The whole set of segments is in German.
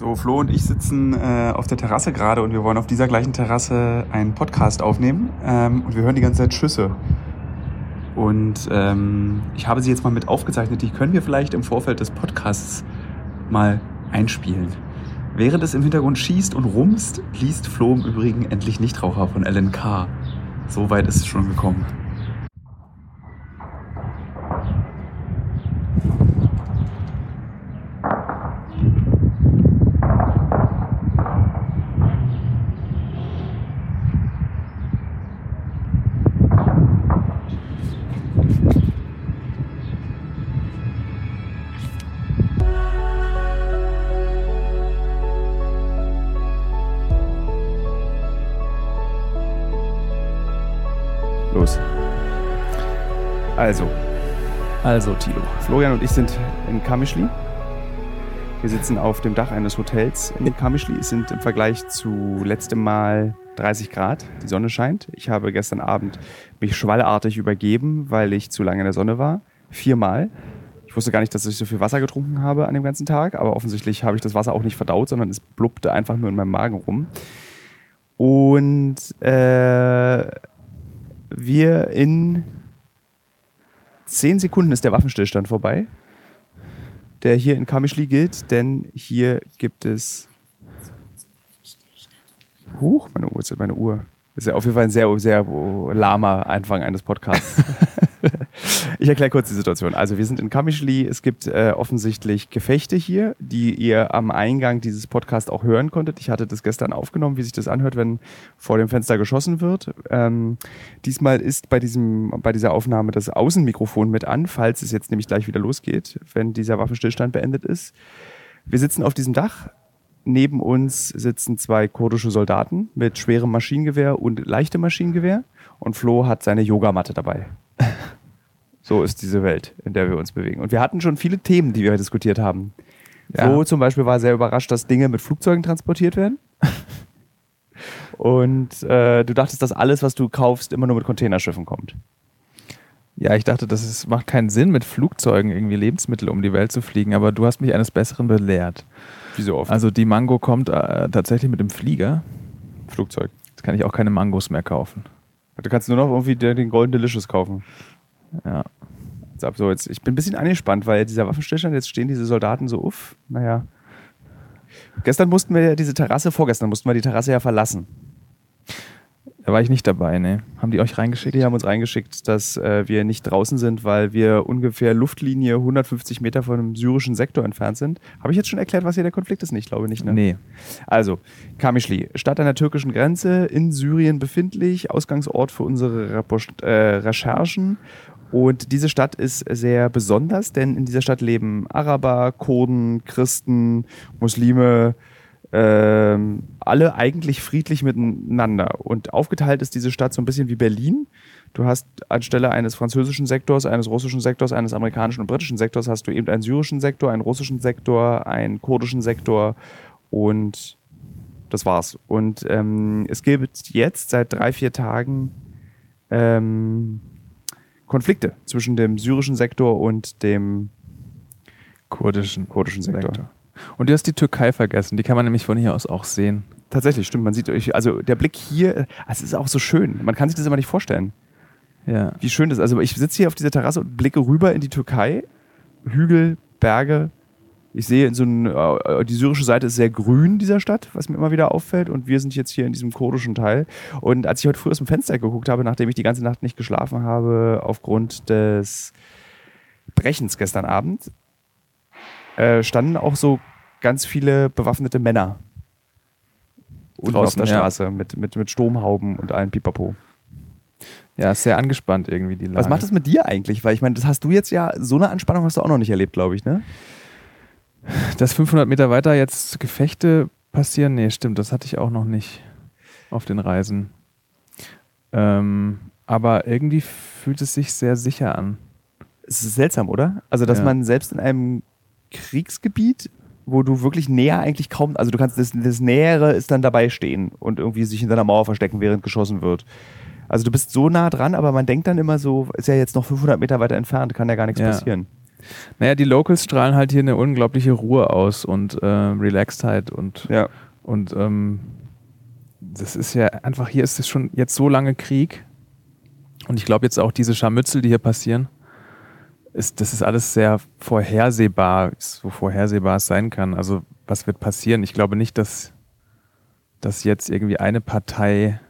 So, Flo und ich sitzen äh, auf der Terrasse gerade und wir wollen auf dieser gleichen Terrasse einen Podcast aufnehmen. Ähm, und wir hören die ganze Zeit Schüsse. Und ähm, ich habe sie jetzt mal mit aufgezeichnet. Die können wir vielleicht im Vorfeld des Podcasts mal einspielen. Während es im Hintergrund schießt und rumst, liest Flo im Übrigen endlich Nichtraucher von LNK. So weit ist es schon gekommen. Also, Tilo. Florian und ich sind in Kamischli. Wir sitzen auf dem Dach eines Hotels in Kamischli. Es sind im Vergleich zu letztem Mal 30 Grad. Die Sonne scheint. Ich habe gestern Abend mich schwallartig übergeben, weil ich zu lange in der Sonne war. Viermal. Ich wusste gar nicht, dass ich so viel Wasser getrunken habe an dem ganzen Tag, aber offensichtlich habe ich das Wasser auch nicht verdaut, sondern es blubbte einfach nur in meinem Magen rum. Und äh, wir in zehn Sekunden ist der Waffenstillstand vorbei, der hier in Kamischli gilt, denn hier gibt es. Huch, meine Uhr ist meine Uhr. Ist ja auf jeden Fall ein sehr, sehr lahmer Anfang eines Podcasts. ich erkläre kurz die Situation. Also wir sind in Kamischli. Es gibt äh, offensichtlich Gefechte hier, die ihr am Eingang dieses Podcasts auch hören konntet. Ich hatte das gestern aufgenommen, wie sich das anhört, wenn vor dem Fenster geschossen wird. Ähm, diesmal ist bei, diesem, bei dieser Aufnahme das Außenmikrofon mit an, falls es jetzt nämlich gleich wieder losgeht, wenn dieser Waffenstillstand beendet ist. Wir sitzen auf diesem Dach. Neben uns sitzen zwei kurdische Soldaten mit schwerem Maschinengewehr und leichtem Maschinengewehr. Und Flo hat seine Yogamatte dabei. So ist diese Welt, in der wir uns bewegen. Und wir hatten schon viele Themen, die wir diskutiert haben. Ja. Flo zum Beispiel war sehr überrascht, dass Dinge mit Flugzeugen transportiert werden. Und äh, du dachtest, dass alles, was du kaufst, immer nur mit Containerschiffen kommt. Ja, ich dachte, das ist, macht keinen Sinn, mit Flugzeugen irgendwie Lebensmittel um die Welt zu fliegen, aber du hast mich eines Besseren belehrt. Wie so oft. Also die Mango kommt äh, tatsächlich mit dem Flieger. Flugzeug. Jetzt kann ich auch keine Mangos mehr kaufen. Du kannst nur noch irgendwie den den Golden Delicious kaufen. Ja. So, jetzt, ich bin ein bisschen angespannt, weil dieser Waffenstillstand, jetzt stehen diese Soldaten so uff. Naja. Gestern mussten wir ja diese Terrasse, vorgestern mussten wir die Terrasse ja verlassen. Da war ich nicht dabei, ne? Haben die euch reingeschickt? Die haben uns reingeschickt, dass äh, wir nicht draußen sind, weil wir ungefähr Luftlinie 150 Meter von einem syrischen Sektor entfernt sind. Habe ich jetzt schon erklärt, was hier der Konflikt ist? Ich glaube nicht, ne? Nee. Also, Kamischli, Stadt an der türkischen Grenze, in Syrien befindlich, Ausgangsort für unsere Repo- äh, Recherchen. Und diese Stadt ist sehr besonders, denn in dieser Stadt leben Araber, Kurden, Christen, Muslime, ähm, alle eigentlich friedlich miteinander. Und aufgeteilt ist diese Stadt so ein bisschen wie Berlin. Du hast anstelle eines französischen Sektors, eines russischen Sektors, eines amerikanischen und britischen Sektors, hast du eben einen syrischen Sektor, einen russischen Sektor, einen kurdischen Sektor und das war's. Und ähm, es gibt jetzt seit drei, vier Tagen ähm, Konflikte zwischen dem syrischen Sektor und dem Kurdischen. kurdischen Sektor. Sektor. Und du hast die Türkei vergessen. Die kann man nämlich von hier aus auch sehen. Tatsächlich, stimmt. Man sieht, euch- also der Blick hier, äh, es ist auch so schön. Man kann sich das immer nicht vorstellen, Ja. wie schön das ist. Also ich sitze hier auf dieser Terrasse und blicke rüber in die Türkei. Hügel, Berge. Ich sehe in so ein, äh, die syrische Seite ist sehr grün dieser Stadt, was mir immer wieder auffällt. Und wir sind jetzt hier in diesem kurdischen Teil. Und als ich heute früh aus dem Fenster geguckt habe, nachdem ich die ganze Nacht nicht geschlafen habe, aufgrund des Brechens gestern Abend, äh, standen auch so ganz viele bewaffnete Männer unten auf Draußen, der ja. Straße mit, mit, mit Sturmhauben und allen Pipapo. Ja, ist sehr angespannt irgendwie die Lage. Was macht das mit dir eigentlich? Weil ich meine, das hast du jetzt ja, so eine Anspannung hast du auch noch nicht erlebt, glaube ich, ne? Dass 500 Meter weiter jetzt Gefechte passieren? Nee, stimmt, das hatte ich auch noch nicht auf den Reisen. Ähm, aber irgendwie fühlt es sich sehr sicher an. Es ist seltsam, oder? Also, dass Ja. man selbst in einem Kriegsgebiet, wo du wirklich näher eigentlich kaum, also du kannst das, das Nähere ist dann dabei stehen und irgendwie sich hinter einer Mauer verstecken, während geschossen wird. Also du bist so nah dran, aber man denkt dann immer so, ist ja jetzt noch 500 Meter weiter entfernt, kann ja gar nichts Ja. passieren. Naja, die Locals strahlen halt hier eine unglaubliche Ruhe aus und äh, Relaxedheit und, Ja. und ähm, das ist ja einfach, hier ist es schon jetzt so lange Krieg und ich glaube jetzt auch diese Scharmützel, die hier passieren, ist, das ist alles sehr vorhersehbar, so vorhersehbar es sein kann. Also was wird passieren? Ich glaube nicht, dass, dass jetzt irgendwie eine Partei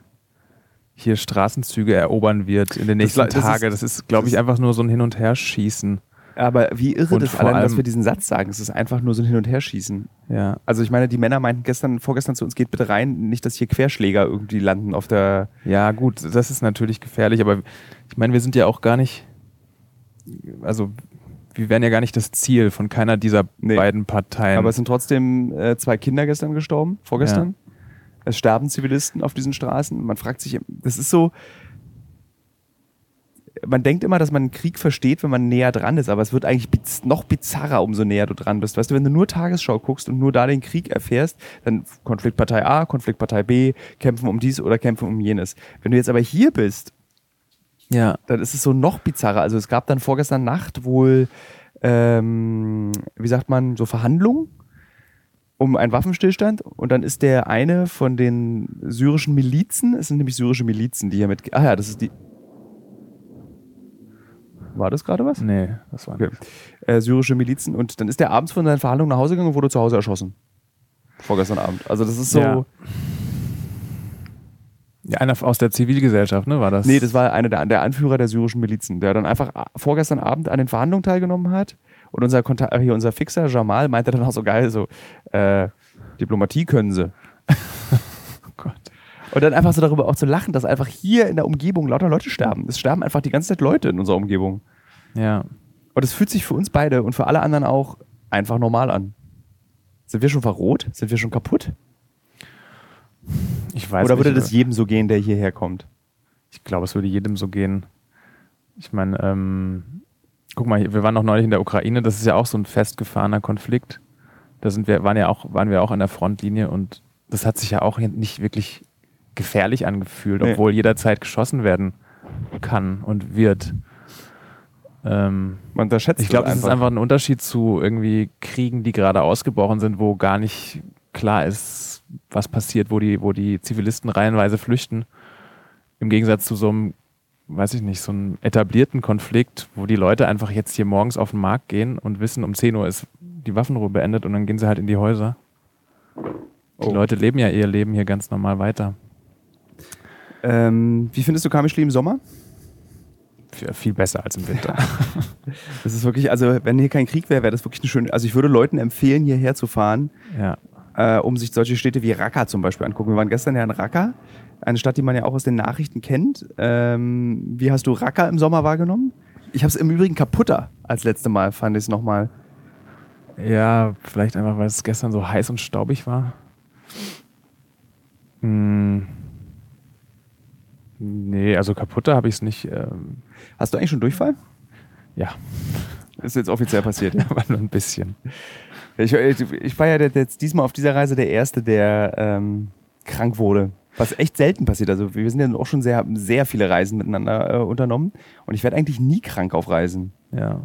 hier Straßenzüge erobern wird in den nächsten la- das ist- Tagen. Das ist, glaube ich, einfach nur so ein Hin- und Herschießen. Aber wie irre Und das allein, dass allem- wir diesen Satz sagen. Es ist einfach nur so ein Hin- und Herschießen. Ja. Also ich meine, die Männer meinten gestern, vorgestern zu uns, geht bitte rein, nicht, dass hier Querschläger irgendwie landen auf der. Ja, gut, das ist natürlich gefährlich, aber ich meine, wir sind ja auch gar nicht, also wir wären ja gar nicht das Ziel von keiner dieser Nee. beiden Parteien. Aber es sind trotzdem äh, zwei Kinder gestern gestorben, vorgestern. Es sterben Zivilisten auf diesen Straßen. Man fragt sich, das ist so. Man denkt immer, dass man einen Krieg versteht, wenn man näher dran ist, aber es wird eigentlich biz noch bizarrer, umso näher du dran bist. Weißt du, wenn du nur Tagesschau guckst und nur da den Krieg erfährst, dann Konfliktpartei A, Konfliktpartei B, kämpfen um dies oder kämpfen um jenes. Wenn du jetzt aber hier bist ja, dann ist es so noch bizarrer. Also es gab dann vorgestern Nacht wohl, ähm, wie sagt man, so Verhandlungen um einen Waffenstillstand und dann ist der eine von den syrischen Milizen, es sind nämlich syrische Milizen, die hier mit, ah ja, das ist die, war das gerade was? nee, das war Okay. nicht. Äh, syrische Milizen und dann ist der abends von seinen Verhandlungen nach Hause gegangen und wurde zu Hause erschossen. Vorgestern Abend. Also das ist so, Ja. Ja, einer aus der Zivilgesellschaft, ne, war das? Nee, das war einer der, der Anführer der syrischen Milizen, der dann einfach a- vorgestern Abend an den Verhandlungen teilgenommen hat. Und unser Kontakt, hier unser Fixer Jamal meinte dann auch so geil, so, äh, Diplomatie können sie. Oh Gott. Und dann einfach so darüber auch zu lachen, dass einfach hier in der Umgebung lauter Leute sterben. Es sterben einfach die ganze Zeit Leute in unserer Umgebung. Ja. Und es fühlt sich für uns beide und für alle anderen auch einfach normal an. Sind wir schon verroht? Sind wir schon kaputt? Ich weiß Oder würde nicht, das jedem so gehen, der hierher kommt? Ich glaube, es würde jedem so gehen. Ich meine, ähm, guck mal, wir waren noch neulich in der Ukraine, das ist ja auch so ein festgefahrener Konflikt. Da sind wir, waren ja auch, waren wir auch an der Frontlinie und das hat sich ja auch nicht wirklich gefährlich angefühlt, Nee. obwohl jederzeit geschossen werden kann und wird. Ähm, Man unterschätzt ich glaube, das ist einfach ein Unterschied zu irgendwie Kriegen, die gerade ausgebrochen sind, wo gar nicht klar ist, was passiert, wo die, wo die Zivilisten reihenweise flüchten. Im Gegensatz zu so einem, weiß ich nicht, so einem etablierten Konflikt, wo die Leute einfach jetzt hier morgens auf den Markt gehen und wissen, um 10 Uhr ist die Waffenruhe beendet und dann gehen sie halt in die Häuser. Die Oh. Leute leben ja ihr Leben hier ganz normal weiter. Ähm, wie findest du Kamischli im Sommer? Viel, viel besser als im Winter. Das ist wirklich, also wenn hier kein Krieg wäre, wäre das wirklich eine schöne. Also ich würde Leuten empfehlen, hierher zu fahren, ja. äh, um sich solche Städte wie Raqqa zum Beispiel angucken. Wir waren gestern ja in Raqqa, eine Stadt, die man ja auch aus den Nachrichten kennt. Ähm, wie hast du Raqqa im Sommer wahrgenommen? Ich habe es im Übrigen kaputter als letzte Mal, fand ich es nochmal. Ja, vielleicht einfach, weil es gestern so heiß und staubig war. Hm. Nee, also kaputter habe ich es nicht. Ähm, Hast du eigentlich schon Durchfall? ja, Ist jetzt offiziell passiert. aber nur ein bisschen. Ich, ich, war ja jetzt diesmal auf dieser Reise der Erste, der ähm, krank wurde. Was echt selten passiert. Also wir sind ja auch schon sehr, sehr viele Reisen miteinander äh, unternommen. Und ich werde eigentlich nie krank auf Reisen. Ja.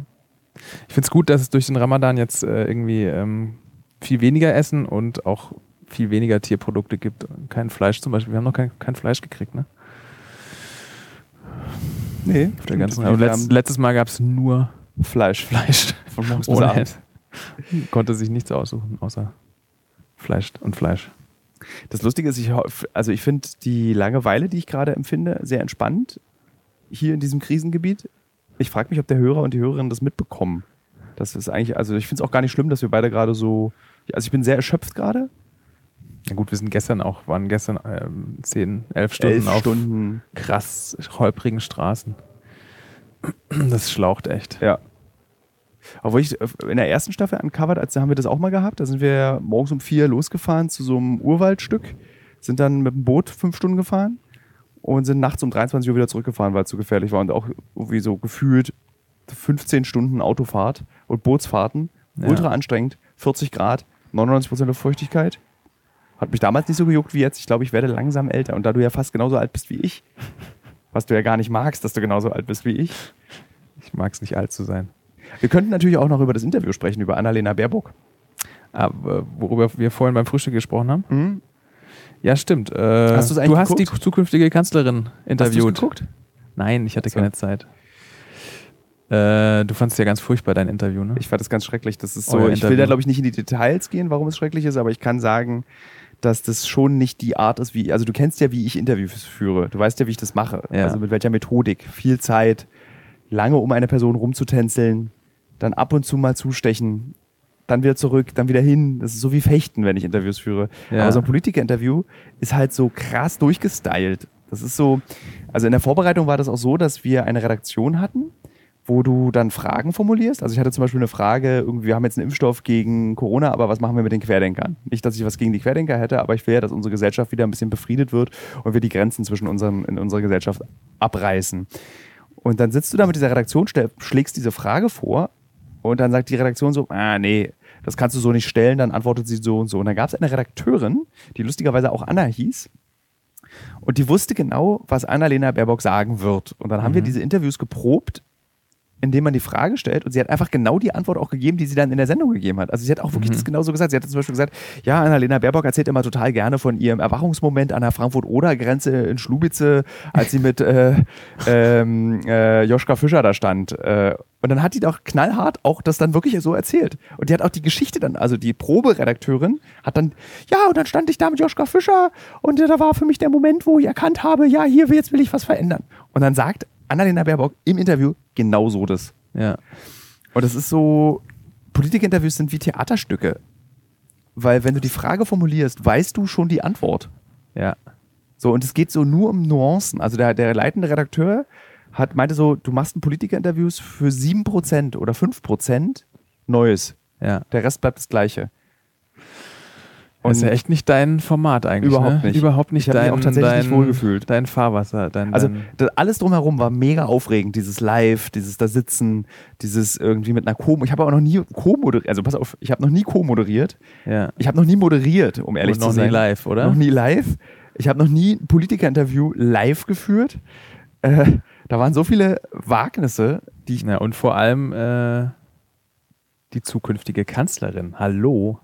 Ich finde es gut, dass es durch den Ramadan jetzt äh, irgendwie ähm, viel weniger Essen und auch viel weniger Tierprodukte gibt. Kein Fleisch zum Beispiel. Wir haben noch kein, kein Fleisch gekriegt, ne? Nee, Auf der ganzen also letzt, letztes Mal gab es nur Fleisch. Fleisch. Von morgens bis abends. Konnte sich nichts aussuchen, außer Fleisch und Fleisch. Das Lustige ist, ich, also ich finde die Langeweile, die ich gerade empfinde, sehr entspannt hier in diesem Krisengebiet. Ich frage mich, ob der Hörer und die Hörerin das mitbekommen. Das ist eigentlich, also ich finde es auch gar nicht schlimm, dass wir beide gerade so, also ich bin sehr erschöpft gerade. Na gut, wir sind gestern auch, waren gestern ähm, 10, 11 Stunden Elf auf Stunden. krass holprigen Straßen. Das schlaucht echt. Ja. Obwohl ich äh, in der ersten Staffel uncovered, als haben wir das auch mal gehabt, da sind wir morgens um vier losgefahren zu so einem Urwaldstück, sind dann mit dem Boot fünf Stunden gefahren und sind nachts um 23 Uhr wieder zurückgefahren, weil es zu gefährlich war und auch irgendwie so gefühlt 15 Stunden Autofahrt und Bootsfahrten, Ja. ultra anstrengend, 40 Grad, 99% Luftfeuchtigkeit. Hat mich damals nicht so gejuckt wie jetzt. Ich glaube, ich werde langsam älter und da du ja fast genauso alt bist wie ich, was du ja gar nicht magst, dass du genauso alt bist wie ich, Ich mag es nicht alt zu sein. Wir könnten natürlich auch noch über das Interview sprechen, über Annalena Baerbock. Aber, worüber wir vorhin beim Frühstück gesprochen haben. Mhm. Ja, stimmt. Äh, Hast du hast geguckt? die zukünftige Kanzlerin Hast interviewt. geguckt? Nein, ich hatte so. keine Zeit. Äh, du fandest ja ganz furchtbar dein Interview, ne? Ich fand das ganz schrecklich. Das ist so, Euer ich will Interview. da glaube ich nicht in die Details gehen, warum es schrecklich ist, aber ich kann sagen, dass das schon nicht die Art ist, wie, also du kennst ja, wie ich Interviews führe. Du weißt ja, wie ich das mache. Ja. Also mit welcher Methodik. Viel Zeit, lange um eine Person rumzutänzeln, dann ab und zu mal zustechen, dann wieder zurück, dann wieder hin. Das ist so wie Fechten, wenn ich Interviews führe. Ja. Aber so ein Politiker-Interview ist halt so krass durchgestylt. Das ist so, also in der Vorbereitung war das auch so, dass wir eine Redaktion hatten, wo du dann Fragen formulierst. Also ich hatte zum Beispiel eine Frage, irgendwie, wir haben jetzt einen Impfstoff gegen Corona, aber was machen wir mit den Querdenkern? Nicht, dass ich was gegen die Querdenker hätte, aber ich will ja, dass unsere Gesellschaft wieder ein bisschen befriedet wird und wir die Grenzen zwischen unseren, in unserer Gesellschaft abreißen. Und dann sitzt du da mit dieser Redaktion, schlägst diese Frage vor und dann sagt die Redaktion so, ah nee, das kannst du so nicht stellen, dann antwortet sie so und so. Und dann gab es eine Redakteurin, die lustigerweise auch Anna hieß, und die wusste genau, was Annalena Baerbock sagen wird. Und dann haben wir diese Interviews geprobt, indem man die Frage stellt und sie hat einfach genau die Antwort auch gegeben, die sie dann in der Sendung gegeben hat. Also sie hat auch wirklich das genauso gesagt. Sie hat zum Beispiel gesagt, ja, Annalena Baerbock erzählt immer total gerne von ihrem Erwachungsmoment an der Frankfurt-Oder-Grenze in Schlubice, als sie mit äh, ähm, äh, Joschka Fischer da stand. Äh, und dann hat die doch knallhart auch das dann wirklich so erzählt. Und die hat auch die Geschichte dann, also die Proberedakteurin hat dann, ja, und dann stand ich da mit Joschka Fischer und da war für mich der Moment, wo ich erkannt habe, ja, hier, jetzt will ich was verändern. Und dann sagt Annalena Baerbock im Interview genau so das. Ja. Und das ist so, Politikinterviews sind wie Theaterstücke. Weil wenn du die Frage formulierst, weißt du schon die Antwort. Ja. So, und es geht so nur um Nuancen. Also der, der leitende Redakteur hat, meinte so, du machst ein Politikerinterviews für 7% oder 5% Neues. Ja. Der Rest bleibt das Gleiche. Das ist ja echt nicht dein Format eigentlich. Überhaupt ne? nicht. Überhaupt nicht Ich hab mich dein, auch tatsächlich dein, nicht wohlgefühlt. Dein Fahrwasser. Dein, Also dein, das, alles drumherum war mega aufregend, dieses Live, dieses da sitzen, dieses irgendwie mit einer Co. Ich habe auch noch nie Co-moderiert, also pass auf, ich habe noch nie Co-moderiert. ja. Ich habe noch nie moderiert, um ehrlich Und zu noch sein. nie live, oder? Noch nie live. Ich habe noch nie ein Politiker-Interview live geführt. Äh, da waren so viele Wagnisse, die ich. ja. Und vor allem äh, die zukünftige Kanzlerin. Hallo.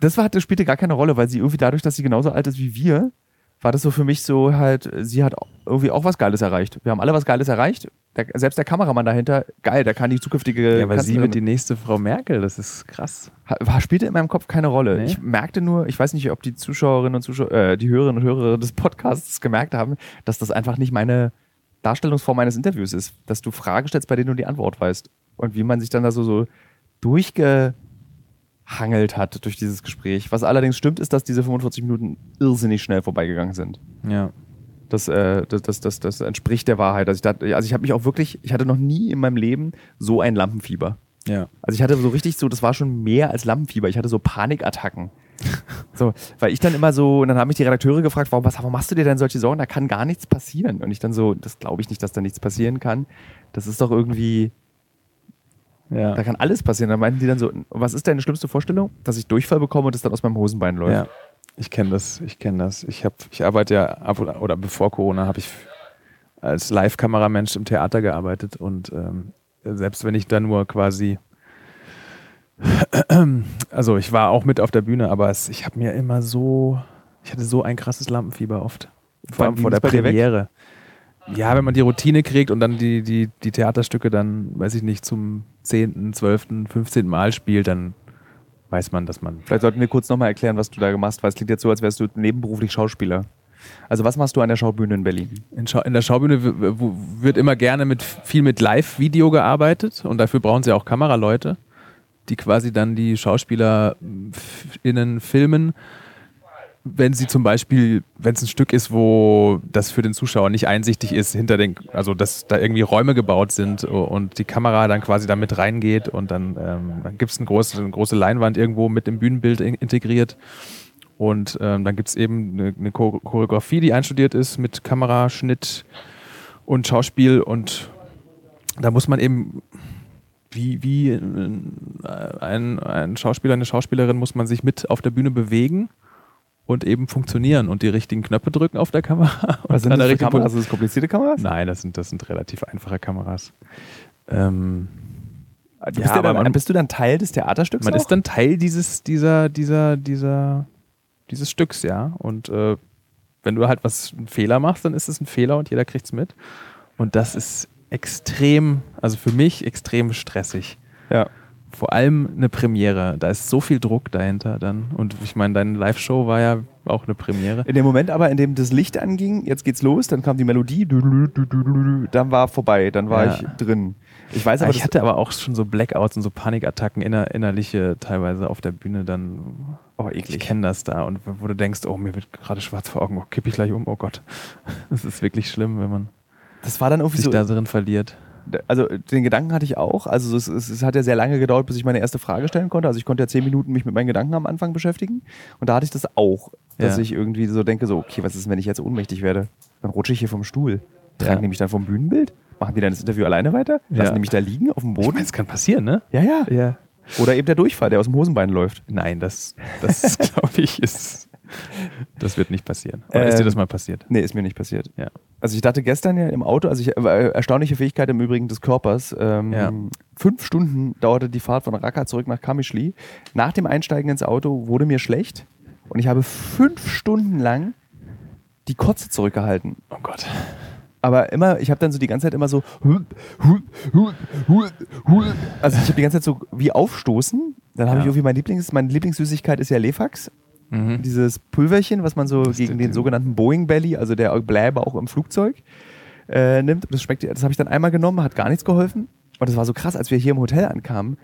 Das war, das spielte gar keine Rolle, weil sie irgendwie dadurch, dass sie genauso alt ist wie wir, war das so für mich so halt, sie hat irgendwie auch was Geiles erreicht. Wir haben alle was Geiles erreicht. Der, selbst der Kameramann dahinter, geil, der kann die zukünftige. Ja, aber sie Kanzlerin- wird die nächste Frau Merkel. Das ist krass. War, spielte in meinem Kopf keine Rolle. Nee? Ich merkte nur, ich weiß nicht, ob die Zuschauerinnen und Zuschauer, äh, die Hörerinnen und Hörer des Podcasts gemerkt haben, dass das einfach nicht meine Darstellungsform eines Interviews ist. Dass du Fragen stellst, bei denen du die Antwort weißt. Und wie man sich dann da so, so durchgehangelt hat durch dieses Gespräch. Was allerdings stimmt, ist, dass diese 45 Minuten irrsinnig schnell vorbeigegangen sind. Ja. Das, äh, das, das, das, das entspricht der Wahrheit. Also ich, dachte, also ich habe mich auch wirklich, ich hatte noch nie in meinem Leben so ein Lampenfieber. Ja. Also ich hatte so richtig so, das war schon mehr als Lampenfieber. Ich hatte so Panikattacken. So, weil ich dann immer so, und dann haben mich die Redakteure gefragt, warum, was, warum machst du dir denn solche Sorgen? Da kann gar nichts passieren. Und ich dann so, das glaube ich nicht, dass da nichts passieren kann. Das ist doch irgendwie, Ja. da kann alles passieren. Dann meinten die dann so, was ist deine schlimmste Vorstellung? Dass ich Durchfall bekomme und es dann aus meinem Hosenbein läuft. Ja, ich kenne das, ich kenne das. Ich habe, ich arbeite ja ab oder, oder bevor Corona habe ich als Live-Kameramensch im Theater gearbeitet und ähm, selbst wenn ich da nur quasi, also ich war auch mit auf der Bühne, aber es, ich habe mir immer so, ich hatte so ein krasses Lampenfieber oft, vor allem vor der? Premiere. Ja, wenn man die Routine kriegt und dann die, die, die Theaterstücke dann, weiß ich nicht, zum 10., 12., 15. Mal spielt, dann weiß man, dass man Vielleicht sollten wir kurz nochmal erklären, was du da gemacht hast, weil es klingt jetzt so, als wärst du nebenberuflich Schauspieler. Also was machst du an der Schaubühne in Berlin? In, Schau in der Schaubühne wird immer gerne mit viel mit Live-Video gearbeitet und dafür brauchen sie auch Kameraleute, die quasi dann die SchauspielerInnen filmen, wenn sie zum Beispiel, wenn es ein Stück ist, wo das für den Zuschauer nicht einsichtig ist, hinter den, also dass da irgendwie Räume gebaut sind und die Kamera dann quasi da mit reingeht und dann, ähm, dann gibt es eine große, eine große Leinwand irgendwo mit dem Bühnenbild in integriert. Und ähm, dann gibt es eben eine, eine Chore- Choreografie, die einstudiert ist mit Kamera, Schnitt und Schauspiel. Und da muss man eben, wie, wie äh, ein, ein Schauspieler, eine Schauspielerin, muss man sich mit auf der Bühne bewegen und eben funktionieren und die richtigen Knöpfe drücken auf der Kamera. Was sind das für Kameras? Sind das komplizierte Kameras? Nein, das sind, das sind relativ einfache Kameras. Ähm, bist, ja, dann, man, bist du dann Teil des Theaterstücks? Man auch? ist dann Teil dieses, dieser, dieser, dieser, dieses Stücks, ja. Und äh, wenn du halt was einen Fehler machst, dann ist es ein Fehler und jeder kriegt es mit. Und das ist extrem, also für mich extrem stressig. Ja. Vor allem eine Premiere. Da ist so viel Druck dahinter dann. Und ich meine, deine Live-Show war ja auch eine Premiere. In dem Moment aber, in dem das Licht anging, jetzt geht's los, dann kam die Melodie, dann war vorbei, dann war ja. ich drin. Ich weiß aber, ich hatte aber auch schon so Blackouts und so Panikattacken inner, innerliche teilweise auf der Bühne dann. Oh, eklig. Ich kenne das da und wo du denkst, oh, mir wird gerade schwarz vor Augen, oh, kipp ich gleich um, oh Gott. Das ist wirklich schlimm, wenn man das war dann irgendwie sich so, da drin verliert. Also den Gedanken hatte ich auch. Also es, es, es, hat ja sehr lange gedauert, bis ich meine erste Frage stellen konnte. Also ich konnte ja zehn Minuten mich mit meinen Gedanken am Anfang beschäftigen. Und da hatte ich das auch, dass ja. ich irgendwie so denke, so, okay, was ist, wenn ich jetzt ohnmächtig werde? Dann rutsche ich hier vom Stuhl. Tragen ja. die mich dann vom Bühnenbild? Machen die dann das Interview alleine weiter? Lassen ja. die mich da liegen auf dem Boden? Ich mein, das kann passieren, ne? Ja, ja. ja. Oder eben der Durchfall, der aus dem Hosenbein läuft. Nein, das, das glaube ich, ist. Das wird nicht passieren. Oder ähm, ist dir das mal passiert? Nee, ist mir nicht passiert. Ja. Also ich dachte gestern ja im Auto, also ich, äh, erstaunliche Fähigkeit im Übrigen des Körpers. Ähm, ja. Fünf Stunden dauerte die Fahrt von Raqqa zurück nach Kamischli. Nach dem Einsteigen ins Auto wurde mir schlecht und ich habe fünf Stunden lang die Kotze zurückgehalten. Oh Gott aber immer, ich habe dann so die ganze Zeit immer so, also ich habe die ganze Zeit so wie aufstoßen. Dann habe ja. ich irgendwie mein Lieblings, meine Lieblingssüßigkeit ist ja Lefax. Mhm. Dieses Pulverchen, was man so das gegen den sogenannten Boeing Belly, also der Bläbe auch im Flugzeug, äh, nimmt. Das schmeckt, das habe ich dann einmal genommen, hat gar nichts geholfen. Und das war so krass, als wir hier im Hotel ankamen,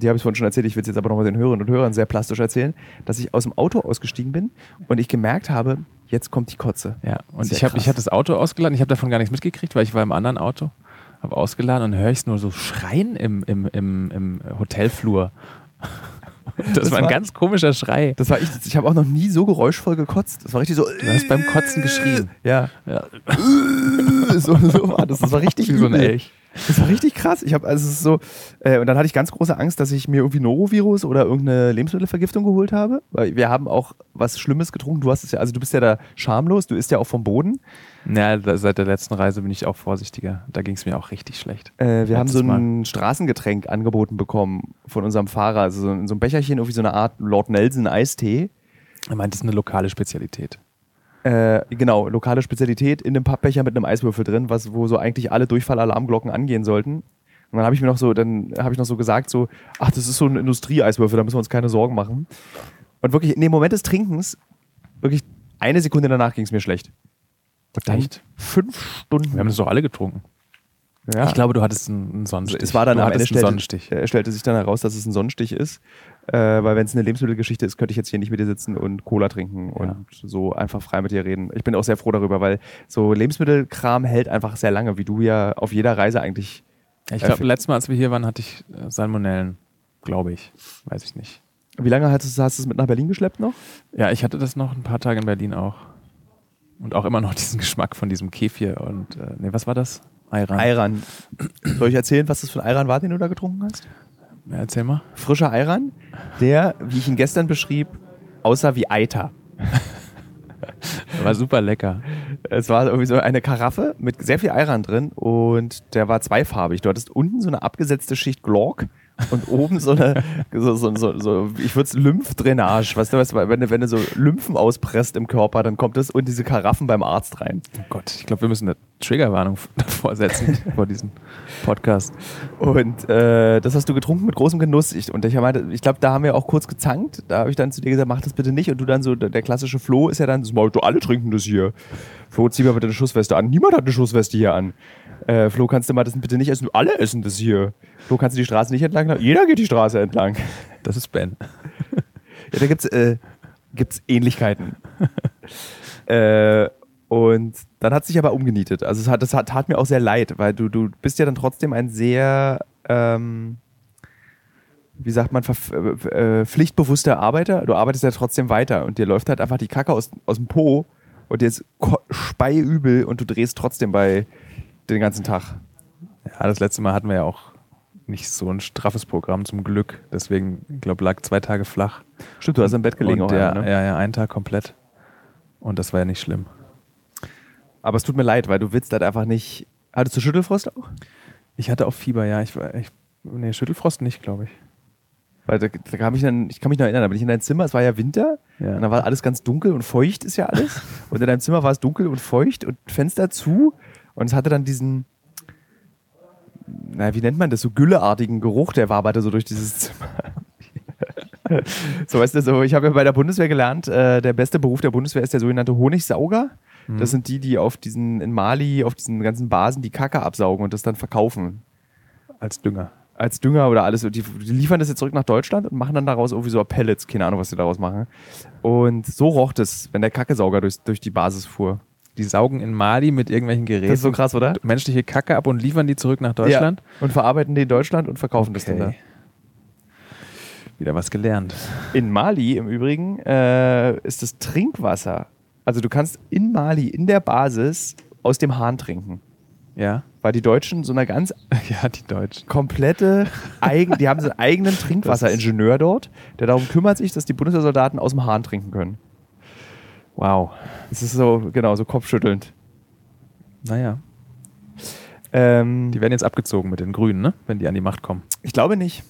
die habe ich vorhin schon erzählt, ich will es jetzt aber nochmal den Hörerinnen und Hörern sehr plastisch erzählen, dass ich aus dem Auto ausgestiegen bin und ich gemerkt habe, jetzt kommt die Kotze. Ja, und ich habe ich hab das Auto ausgeladen, ich habe davon gar nichts mitgekriegt, weil ich war im anderen Auto, habe ausgeladen und höre ich es nur so schreien im, im, im, im Hotelflur. Das, das war ein war, ganz komischer Schrei. Das war ich. Ich habe auch noch nie so geräuschvoll gekotzt. Das war richtig so. Du hast beim Kotzen geschrien. Ja. ja. so, so war das. Das war richtig wie so ein Elch. Das war richtig krass. Ich habe also so äh, und dann hatte ich ganz große Angst, dass ich mir irgendwie Norovirus oder irgendeine Lebensmittelvergiftung geholt habe, weil wir haben auch was Schlimmes getrunken. Du hast es ja, also du bist ja da schamlos. Du isst ja auch vom Boden. Ja, seit der letzten Reise bin ich auch vorsichtiger. Da ging es mir auch richtig schlecht. Äh, wir haben so ein Mal. Straßengetränk angeboten bekommen von unserem Fahrer, also so in so einem Becherchen irgendwie so eine Art Lord Nelson Eistee. Er meint, das ist eine lokale Spezialität. Äh, genau, lokale Spezialität in einem Pappbecher mit einem Eiswürfel drin, was, wo so eigentlich alle Durchfallalarmglocken angehen sollten. Und dann habe ich mir noch so, dann habe ich noch so gesagt, so, ach, das ist so ein Industrieeiswürfel, da müssen wir uns keine Sorgen machen. Und wirklich, in dem Moment des Trinkens, wirklich eine Sekunde danach ging es mir schlecht. Und dann Echt? fünf Stunden. Wir haben das doch alle getrunken. Ja. Ich glaube, du hattest einen Sonnenstich. Es war dann du am Ende stellte, Sonnenstich. Äh, stellte sich dann heraus, dass es ein Sonnenstich ist. Äh, weil wenn es eine Lebensmittelgeschichte ist, könnte ich jetzt hier nicht mit dir sitzen und Cola trinken und ja. so einfach frei mit dir reden. Ich bin auch sehr froh darüber, weil so Lebensmittelkram hält einfach sehr lange, wie du ja auf jeder Reise eigentlich. Ich glaube, letztes Mal, als wir hier waren, hatte ich äh, Salmonellen, glaube ich. Weiß ich nicht. Wie lange hast du, hast du es mit nach Berlin geschleppt noch? Ja, ich hatte das noch ein paar Tage in Berlin auch. Und auch immer noch diesen Geschmack von diesem Kefir und, äh, nee, was war das? Ayran. Ayran. Soll ich erzählen, was das für ein Ayran war, den du da getrunken hast? Ja, erzähl mal. Frischer Ayran, der, wie ich ihn gestern beschrieb, aussah wie Eiter. war super lecker. Es war irgendwie so eine Karaffe mit sehr viel Ayran drin und der war zweifarbig. Du hattest unten so eine abgesetzte Schicht Glork und oben so eine, so, so, so, so ich würde es Lymphdrainage, weißt du, weißt du wenn, du, wenn du so Lymphen auspresst im Körper, dann kommt es und diese Karaffen beim Arzt rein. Oh Gott, ich glaube, wir müssen eine Triggerwarnung davor setzen, vor diesem Podcast. Und äh, das hast du getrunken mit großem Genuss. Ich, und ich meinte, ich glaube, da haben wir auch kurz gezankt. Da habe ich dann zu dir gesagt, mach das bitte nicht. Und du dann so, der klassische Flo ist ja dann, so, du alle trinken das hier. Flo, zieh mal bitte eine Schussweste an. Niemand hat eine Schussweste hier an. Äh, Flo, kannst du mal das bitte nicht essen? Alle essen das hier. Flo, kannst du die Straße nicht entlang? Jeder geht die Straße entlang. Das ist Ben. ja, da gibt es äh, gibt's Ähnlichkeiten. äh, und dann hat es sich aber umgenietet. Also es hat, das hat, tat mir auch sehr leid, weil du, du bist ja dann trotzdem ein sehr, ähm, wie sagt man, äh, pflichtbewusster Arbeiter. Du arbeitest ja trotzdem weiter und dir läuft halt einfach die Kacke aus, aus dem Po und dir ist speiübel und du drehst trotzdem bei den ganzen Tag. Ja, das letzte Mal hatten wir ja auch nicht so ein straffes Programm zum Glück. Deswegen, ich glaube, lag zwei Tage flach. Stimmt, du hast im Bett gelegen auch. Der, ne? Ja, ja, einen Tag komplett. Und das war ja nicht schlimm. Aber es tut mir leid, weil du willst halt einfach nicht. Hattest du Schüttelfrost auch? Ich hatte auch Fieber, ja. Ich, ich Nee, Schüttelfrost nicht, glaube ich. Weil da, da kam ich dann, ich kann mich noch erinnern, da bin ich in deinem Zimmer, es war ja Winter Ja. und da war alles ganz dunkel und feucht ist ja alles. und in deinem Zimmer war es dunkel und feucht und Fenster zu und es hatte dann diesen, na, wie nennt man das, so gülleartigen Geruch, der waberte so durch dieses Zimmer. so, weißt du, so, ich habe ja bei der Bundeswehr gelernt, äh, der beste Beruf der Bundeswehr ist der sogenannte Honigsauger. Das sind die, die auf diesen, in Mali, auf diesen ganzen Basen die Kacke absaugen und das dann verkaufen Als Dünger. als Dünger oder alles. Die, die liefern das jetzt zurück nach Deutschland und machen dann daraus irgendwie so Pellets. Keine Ahnung, was sie daraus machen. Und so roch es, wenn der Kackesauger durch, durch die Basis fuhr. Die saugen in Mali mit irgendwelchen Geräten Das ist so krass, oder? menschliche Kacke ab und liefern die zurück nach Deutschland. Ja. Und verarbeiten die in Deutschland und verkaufen das dann da. Wieder was gelernt. In Mali im Übrigen äh, ist das Trinkwasser. Also du kannst in Mali, in der Basis, aus dem Hahn trinken. Ja. Weil die Deutschen so eine ganz Ja, die Deutschen. komplette, eigen, die haben so einen eigenen Trinkwasseringenieur dort, der darum kümmert sich, dass die Bundeswehrsoldaten aus dem Hahn trinken können. Wow. Das ist so, genau, so kopfschüttelnd. Naja. Ähm, Die werden jetzt abgezogen mit den Grünen, ne? Wenn die an die Macht kommen. ich glaube nicht.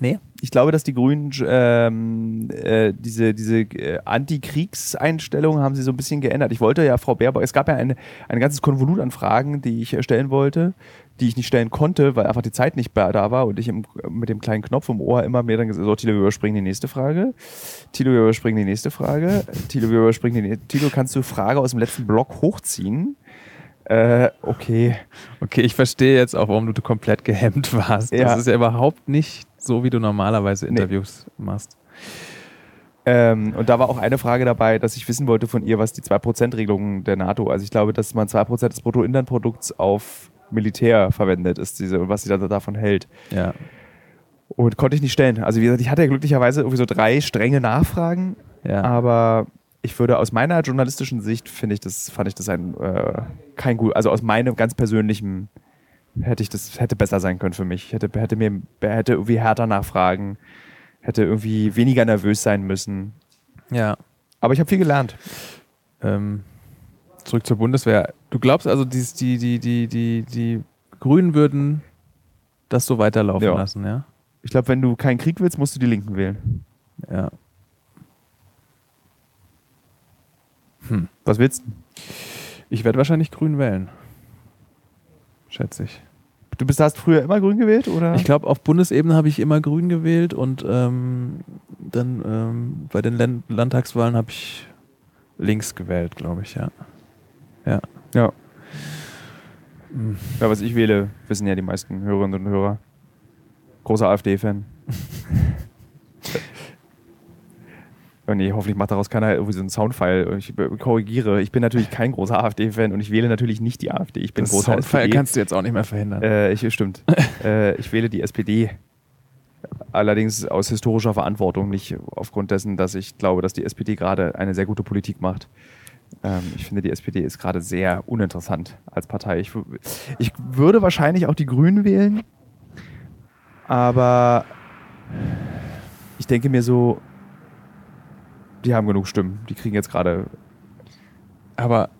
Nee. Ich glaube, dass die Grünen ähm, äh, diese, diese äh, Antikriegseinstellung haben sie so ein bisschen geändert. Ich wollte ja Frau Baerbock, es gab ja eine, ein ganzes Konvolut an Fragen, die ich stellen wollte, die ich nicht stellen konnte, weil einfach die Zeit nicht da war und ich im, mit dem kleinen Knopf im Ohr immer mehr dann gesagt so, Tilo, wir überspringen die nächste Frage. Tilo, wir überspringen die nächste Frage. Tilo, wir überspringen die nächste. Tilo, kannst du Frage aus dem letzten Block hochziehen? Äh, okay. Okay, ich verstehe jetzt auch, warum du komplett gehemmt warst. Ja. Das ist ja überhaupt nicht so, wie du normalerweise Interviews machst. Ähm, und da war auch eine Frage dabei, dass ich wissen wollte von ihr, was die 2%-Regelung der NATO, also ich glaube, dass man 2% des Bruttoinlandprodukts auf Militär verwendet, ist diese, und was sie da, davon hält. Ja. Und konnte ich nicht stellen. Also wie gesagt, ich hatte ja glücklicherweise irgendwie so drei strenge Nachfragen, Ja. aber ich würde aus meiner journalistischen Sicht, finde ich das, fand ich das ein, äh, kein gut, also aus meinem ganz persönlichen hätte ich das, hätte besser sein können für mich. Ich hätte, hätte mir, hätte irgendwie härter nachfragen, hätte irgendwie weniger nervös sein müssen. ja. Aber ich habe viel gelernt. Ähm, zurück zur Bundeswehr. Du glaubst also, die, die, die, die, die, die Grünen würden das so weiterlaufen Ja. lassen, ja? Ich glaube, wenn du keinen Krieg willst, musst du die Linken wählen. Ja. Was willst du? Ich werde wahrscheinlich Grün wählen. Schätze ich. Du bist, hast früher immer grün gewählt, oder? Ich glaube, auf Bundesebene habe ich immer Grün gewählt und ähm, dann ähm, bei den Land Landtagswahlen habe ich links gewählt, glaube ich, ja. Ja. ja. Ja, was ich wähle, wissen ja die meisten Hörerinnen und Hörer. Großer AfD-Fan. Oh nee, hoffentlich macht daraus keiner irgendwie so einen Soundfile. Ich korrigiere, ich bin natürlich kein großer AfD-Fan und ich wähle natürlich nicht die AfD. Ich bin Das großer Soundfile SPD. kannst du jetzt auch nicht mehr verhindern. Äh, ich, stimmt. äh, ich wähle die SPD. Allerdings aus historischer Verantwortung, nicht aufgrund dessen, dass ich glaube, dass die SPD gerade eine sehr gute Politik macht. Ähm, ich finde, die SPD ist gerade sehr uninteressant als Partei. Ich, ich würde wahrscheinlich auch die Grünen wählen, aber ich denke mir so, die haben genug Stimmen. Die kriegen jetzt gerade. Aber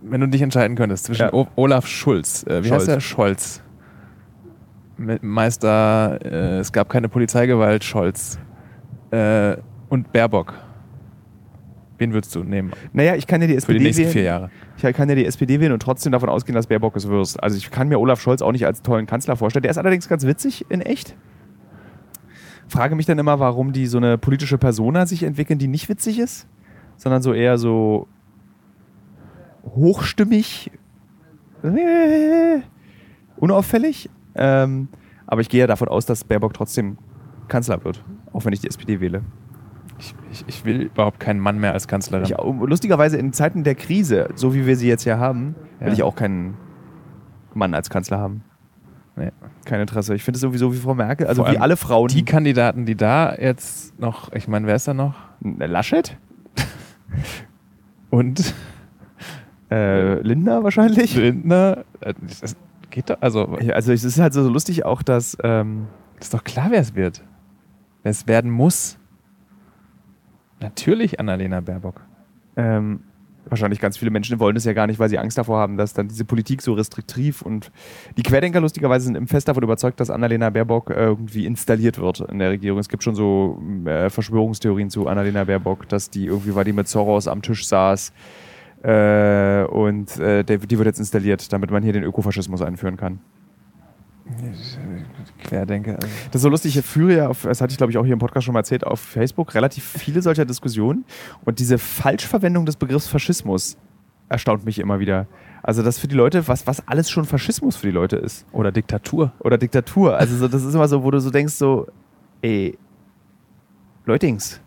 wenn du dich entscheiden könntest zwischen Ja. Olaf Schulz, äh, wie Scholz. heißt der? Scholz. Me- Meister, äh, es gab keine Polizeigewalt, Scholz. Äh, und Baerbock. Wen würdest du nehmen Naja, ich kann ja die für SPD die nächsten wählen. vier Jahre? Ich kann ja die SPD wählen und trotzdem davon ausgehen, dass Baerbock es wirst. Also ich kann mir Olaf Scholz auch nicht als tollen Kanzler vorstellen. Der ist allerdings ganz witzig in echt. Frage mich dann immer, warum die so eine politische Persona sich entwickeln, die nicht witzig ist, sondern so eher so hochstimmig, äh, unauffällig. Ähm, aber ich gehe ja davon aus, dass Baerbock trotzdem Kanzler wird, auch wenn ich die SPD wähle. Ich, ich, ich will überhaupt keinen Mann mehr als Kanzlerin. Ich, lustigerweise in Zeiten der Krise, so wie wir sie jetzt hier haben, will Ja. ich auch keinen Mann als Kanzler haben. Nee. Kein Interesse. Ich finde es sowieso wie Frau Merkel, also Vor wie alle Frauen. Die Kandidaten, die da jetzt noch, ich meine, wer ist da noch? Laschet? Und Äh, Lindner wahrscheinlich? Lindner. Äh, Das geht doch, also Also es ist halt so lustig auch, dass ähm, ist doch klar, wer es wird. Wer es werden muss. Natürlich Annalena Baerbock. ähm, wahrscheinlich ganz viele Menschen wollen es ja gar nicht, weil sie Angst davor haben, dass dann diese Politik so restriktiv und die Querdenker lustigerweise sind im Fest davon überzeugt, dass Annalena Baerbock irgendwie installiert wird in der Regierung. Es gibt schon so äh, Verschwörungstheorien zu Annalena Baerbock, dass die irgendwie, weil die mit Soros am Tisch saß äh, und äh, die wird jetzt installiert, damit man hier den Ökofaschismus einführen kann. Querdenker. Also. Das ist so lustig, ich führe ja, auf, das hatte ich glaube ich auch hier im Podcast schon mal erzählt, auf Facebook relativ viele solcher Diskussionen und diese Falschverwendung des Begriffs Faschismus erstaunt mich immer wieder. Also das für die Leute, was, was alles schon Faschismus für die Leute ist. Oder Diktatur. Oder Diktatur. Also so, das ist immer so, wo du so denkst, so, ey, Leutings.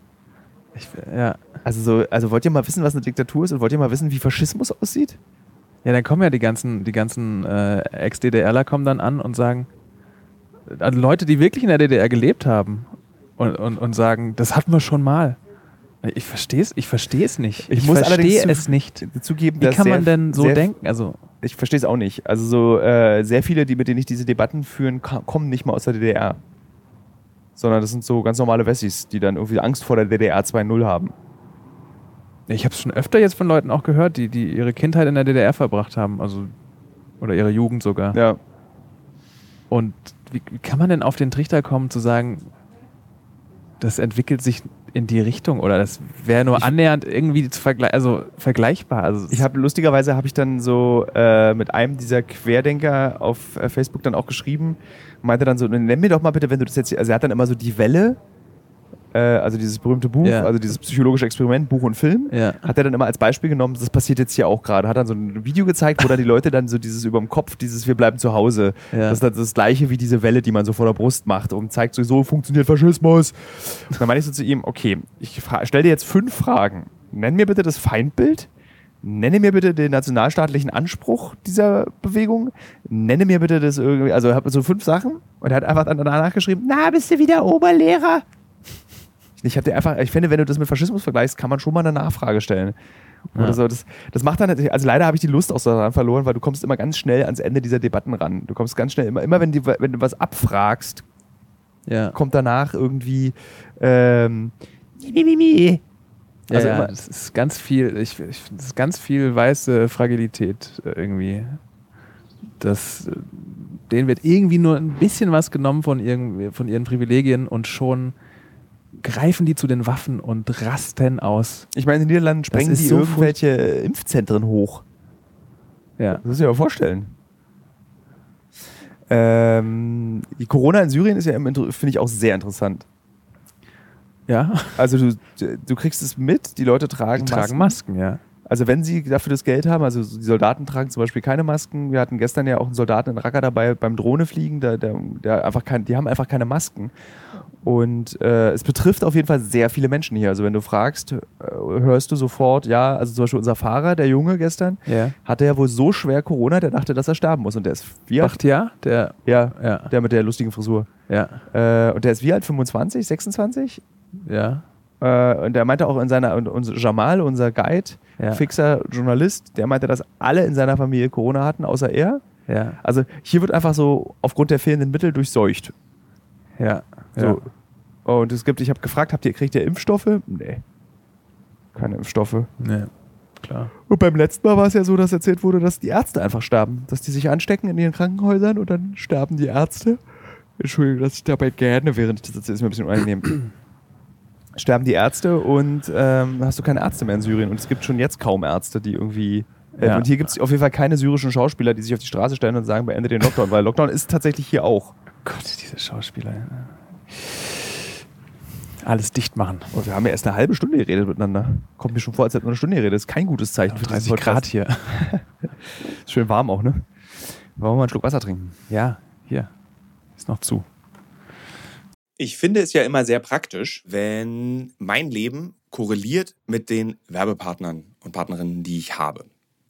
Ich, ja. Also, so, also wollt ihr mal wissen, was eine Diktatur ist und wollt ihr mal wissen, wie Faschismus aussieht? Ja, dann kommen ja die ganzen, die ganzen äh, Ex-DDRler kommen dann an und sagen, also Leute, die wirklich in der DDR gelebt haben und, und, und sagen, das hatten wir schon mal. Ich verstehe es ich nicht. Ich, ich muss verstehe es nicht. Zugeben, Wie kann man denn so denken? Also ich verstehe es auch nicht. Also so äh, sehr viele, die mit denen ich diese Debatten führen, kommen nicht mal aus der DDR. Sondern das sind so ganz normale Wessis, die dann irgendwie Angst vor der DDR 2.0 haben. Ich habe es schon öfter jetzt von Leuten auch gehört, die, die ihre Kindheit in der DDR verbracht haben, also oder ihre Jugend sogar. Ja. Und wie, kann man denn auf den Trichter kommen zu sagen, das entwickelt sich in die Richtung oder das wäre nur ich, annähernd irgendwie vergle also vergleichbar. Also ich habe lustigerweise habe ich dann so äh, mit einem dieser Querdenker auf äh, Facebook dann auch geschrieben, meinte dann so, nenn mir doch mal bitte, wenn du das jetzt, also er hat dann immer so die Welle äh, also dieses berühmte Buch, ja. also dieses psychologische Experiment, Buch und Film, ja. hat er dann immer als Beispiel genommen, das passiert jetzt hier auch gerade. Hat dann so ein Video gezeigt, wo da die Leute dann so dieses über dem Kopf, dieses Wir bleiben zu Hause. Ja. Das ist dann das gleiche wie diese Welle, die man so vor der Brust macht und zeigt so, so funktioniert Faschismus. Und dann meine ich so zu ihm, okay, ich stelle dir jetzt fünf Fragen. Nenn mir bitte das Feindbild. Nenne mir bitte den nationalstaatlichen Anspruch dieser Bewegung. Nenne mir bitte das irgendwie, also habe so fünf Sachen und er hat einfach dann danach geschrieben, na, bist du wieder Oberlehrer? Ich habe dir einfach, ich finde, wenn du das mit Faschismus vergleichst, kann man schon mal eine Nachfrage stellen. Ja. so. das, das macht dann, also leider habe ich die Lust aus daran verloren, weil du kommst immer ganz schnell ans Ende dieser Debatten ran. Du kommst ganz schnell, immer, immer wenn, die, wenn du was abfragst, ja. kommt danach irgendwie ähm, also ja, das ist ganz viel, ich, ich das ist ganz viel weiße Fragilität äh, irgendwie. Das, äh, denen wird irgendwie nur ein bisschen was genommen von, irgendwie, von ihren Privilegien und schon greifen die zu den Waffen und rasten aus. Ich meine, in den Niederlanden sprengen die so irgendwelche Impfzentren hoch. Ja. Das muss ich mir vorstellen. Ähm, die Corona in Syrien ist ja, finde ich, auch sehr interessant. Ja. Also du, du kriegst es mit, die Leute tragen, die tragen Masken. Masken, ja. Also wenn sie dafür das Geld haben, also die Soldaten tragen zum Beispiel keine Masken. Wir hatten gestern ja auch einen Soldaten in Raqqa dabei beim Drohnefliegen, der, der, der einfach kein, die haben einfach keine Masken. Und äh, es betrifft auf jeden Fall sehr viele Menschen hier. Also wenn du fragst, äh, hörst du sofort, ja, also zum Beispiel unser Fahrer, der Junge gestern, ja. hatte ja wohl so schwer Corona, der dachte, dass er sterben muss. Und der ist wie alt? Acht Jahre? Der, ja, ja, der mit der lustigen Frisur. Ja. Äh, und der ist wie alt? 25, 26? Ja. Äh, und der meinte auch in seiner, und, und Jamal, unser Guide, ja. fixer Journalist, der meinte, dass alle in seiner Familie Corona hatten, außer er. Ja. Also hier wird einfach so aufgrund der fehlenden Mittel durchseucht. Ja. So. Ja. Und es gibt, ich habe gefragt, habt ihr, kriegt ihr Impfstoffe? Nee. Keine Impfstoffe. Nee, klar. Und beim letzten Mal war es ja so, dass erzählt wurde, dass die Ärzte einfach sterben. Dass die sich anstecken in ihren Krankenhäusern und dann sterben die Ärzte. Entschuldigung, dass ich dabei gerne, während ich das erzähle, ist mir ein bisschen unangenehm. sterben die Ärzte und ähm, hast du keine Ärzte mehr in Syrien. Und es gibt schon jetzt kaum Ärzte, die irgendwie. Äh, ja. Und hier gibt es auf jeden Fall keine syrischen Schauspieler, die sich auf die Straße stellen und sagen, beende den Lockdown, weil Lockdown ist tatsächlich hier auch. Gott, diese Schauspieler. Alles dicht machen. Oh, wir haben ja erst eine halbe Stunde geredet miteinander. Kommt mir schon vor, als hätten wir eine Stunde geredet. Das ist kein gutes Zeichen für 30 Grad hier. ist schön warm auch, ne? Wollen wir mal einen Schluck Wasser trinken? Ja, hier. Ist noch zu. Ich finde es ja immer sehr praktisch, wenn mein Leben korreliert mit den Werbepartnern und Partnerinnen, die ich habe.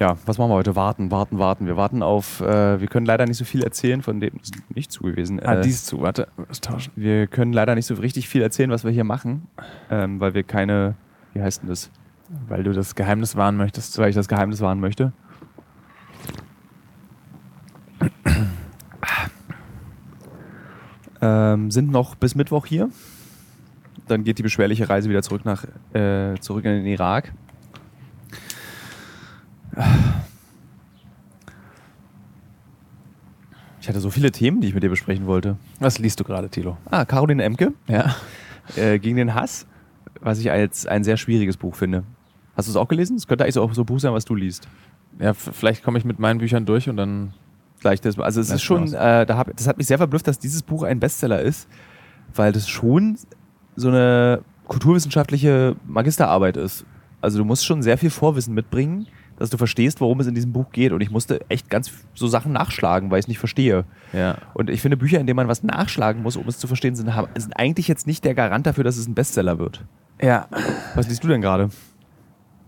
Ja, was machen wir heute? Warten, warten, warten. Wir warten auf, äh, wir können leider nicht so viel erzählen, von dem ist nicht zu gewesen. Ah, äh, dies zu, warte, was tauschen. Wir können leider nicht so richtig viel erzählen, was wir hier machen, ähm, weil wir keine, wie heißt denn das? Weil du das Geheimnis wahren möchtest. Weil ich das Geheimnis wahren möchte. ähm, sind noch bis Mittwoch hier. Dann geht die beschwerliche Reise wieder zurück nach, äh, zurück in den Irak. Ich hatte so viele Themen, die ich mit dir besprechen wollte. Was liest du gerade, Thilo? Ah, Caroline Emke. Ja. Äh, gegen den Hass, was ich als ein sehr schwieriges Buch finde. Hast du es auch gelesen? Es könnte eigentlich auch so ein Buch sein, was du liest. Ja, vielleicht komme ich mit meinen Büchern durch und dann gleich das. Also es ist schon, äh, da hab, das hat mich sehr verblüfft, dass dieses Buch ein Bestseller ist, weil das schon so eine kulturwissenschaftliche Magisterarbeit ist. Also du musst schon sehr viel Vorwissen mitbringen dass du verstehst, worum es in diesem Buch geht. Und ich musste echt ganz so Sachen nachschlagen, weil ich es nicht verstehe. Ja. Und ich finde, Bücher, in denen man was nachschlagen muss, um es zu verstehen, sind, sind eigentlich jetzt nicht der Garant dafür, dass es ein Bestseller wird. Ja. Was liest du denn gerade?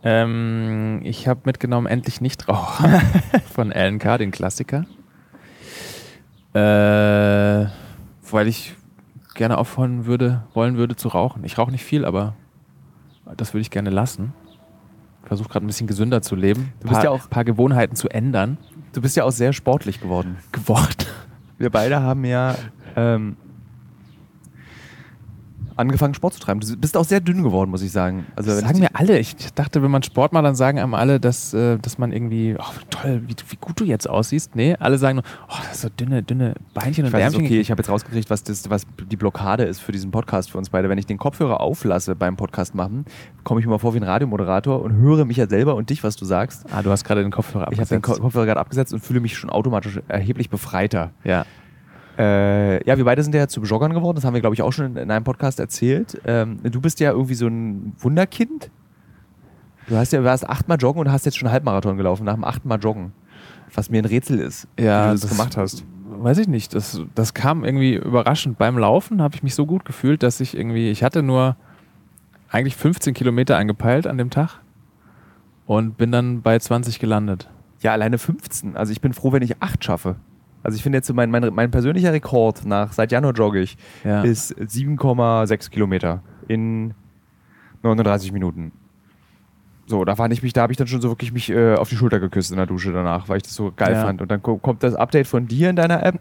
Ähm, ich habe mitgenommen Endlich Nichtraucher von Alan Carr, den Klassiker. Äh, weil ich gerne aufhören würde, wollen würde zu rauchen. Ich rauche nicht viel, aber das würde ich gerne lassen versuche gerade ein bisschen gesünder zu leben. Du bist paar, ja auch ein paar Gewohnheiten zu ändern. Du bist ja auch sehr sportlich geworden. Geworden. Wir beide haben ja ähm, angefangen, Sport zu treiben. Du bist auch sehr dünn geworden, muss ich sagen. Also, das sagen mir alle. Ich dachte, wenn man Sport macht, dann sagen einem alle, dass, äh, dass man irgendwie, oh, toll, wie, wie, gut du jetzt aussiehst. Nee, alle sagen nur, oh, das ist so dünne, dünne Beinchen und Ärmchen. Okay, ich habe jetzt rausgekriegt, was, das, was die Blockade ist für diesen Podcast für uns beide. Wenn ich den Kopfhörer auflasse beim Podcast machen, komme ich mir mal vor wie ein Radiomoderator und höre mich ja selber und dich, was du sagst. Ah, du hast gerade den Kopfhörer abgesetzt. Ich habe den Kopfhörer gerade abgesetzt und fühle mich schon automatisch erheblich befreiter. Ja. Äh, ja, wir beide sind ja zu Joggern geworden, das haben wir, glaube ich, auch schon in einem Podcast erzählt. Ähm, du bist ja irgendwie so ein Wunderkind. Du hast ja, warst achtmal joggen und hast jetzt schon Halbmarathon gelaufen, nach dem achten Mal joggen. Was mir ein Rätsel ist, ja, wie du das, das gemacht hast. Weiß ich nicht. Das, das kam irgendwie überraschend. Beim Laufen habe ich mich so gut gefühlt, dass ich irgendwie, ich hatte nur eigentlich 15 Kilometer angepeilt an dem Tag und bin dann bei 20 gelandet. Ja, alleine 15. Also ich bin froh, wenn ich acht schaffe. Also ich finde jetzt so mein, mein, mein persönlicher Rekord nach seit Januar jogge ich ja. ist 7,6 Kilometer in 39 Minuten. So, da fand ich mich, da habe ich dann schon so wirklich mich äh, auf die Schulter geküsst in der Dusche danach, weil ich das so geil ja. fand. Und dann kommt das Update von dir in deiner App.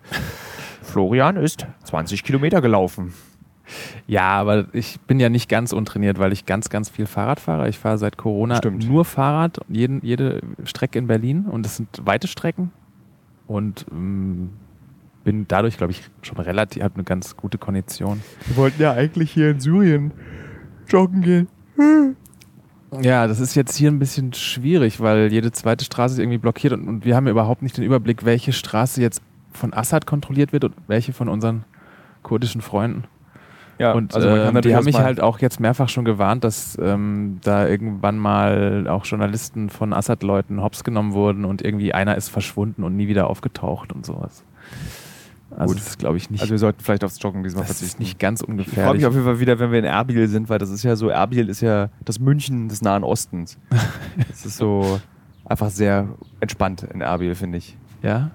Florian ist 20 Kilometer gelaufen. Ja, aber ich bin ja nicht ganz untrainiert, weil ich ganz, ganz viel Fahrrad fahre. Ich fahre seit Corona Stimmt. nur Fahrrad, jeden, jede Strecke in Berlin und das sind weite Strecken. Und ähm, bin dadurch, glaube ich, schon relativ, habe eine ganz gute Kondition. Wir wollten ja eigentlich hier in Syrien joggen gehen. Ja, das ist jetzt hier ein bisschen schwierig, weil jede zweite Straße ist irgendwie blockiert und, und wir haben ja überhaupt nicht den Überblick, welche Straße jetzt von Assad kontrolliert wird und welche von unseren kurdischen Freunden. Ja, und also ähm, die haben mich halt auch jetzt mehrfach schon gewarnt, dass ähm, da irgendwann mal auch Journalisten von Assad-Leuten hops genommen wurden und irgendwie einer ist verschwunden und nie wieder aufgetaucht und sowas. Also Gut. das ist, glaube ich, nicht, Also wir sollten vielleicht aufs Joggen diesmal das ist verzichten. nicht ganz ich freue mich ungefährlich. auf jeden Fall wieder, wenn wir in Erbil sind, weil das ist ja so, Erbil ist ja das München des Nahen Ostens. Es ist so einfach sehr entspannt in Erbil, finde ich. Ja?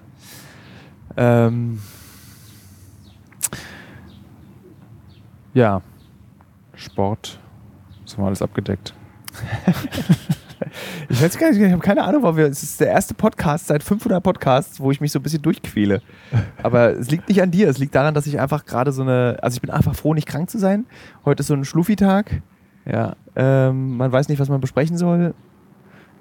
Ähm, Ja. Sport. Das haben wir alles abgedeckt. ich weiß gar nicht, ich habe keine Ahnung, warum wir, es ist der erste Podcast seit 500 Podcasts, wo ich mich so ein bisschen durchquäle. Aber es liegt nicht an dir, es liegt daran, dass ich einfach gerade so eine, also ich bin einfach froh, nicht krank zu sein. Heute ist so ein Schluffi-Tag. Ja. Ähm, man weiß nicht, was man besprechen soll.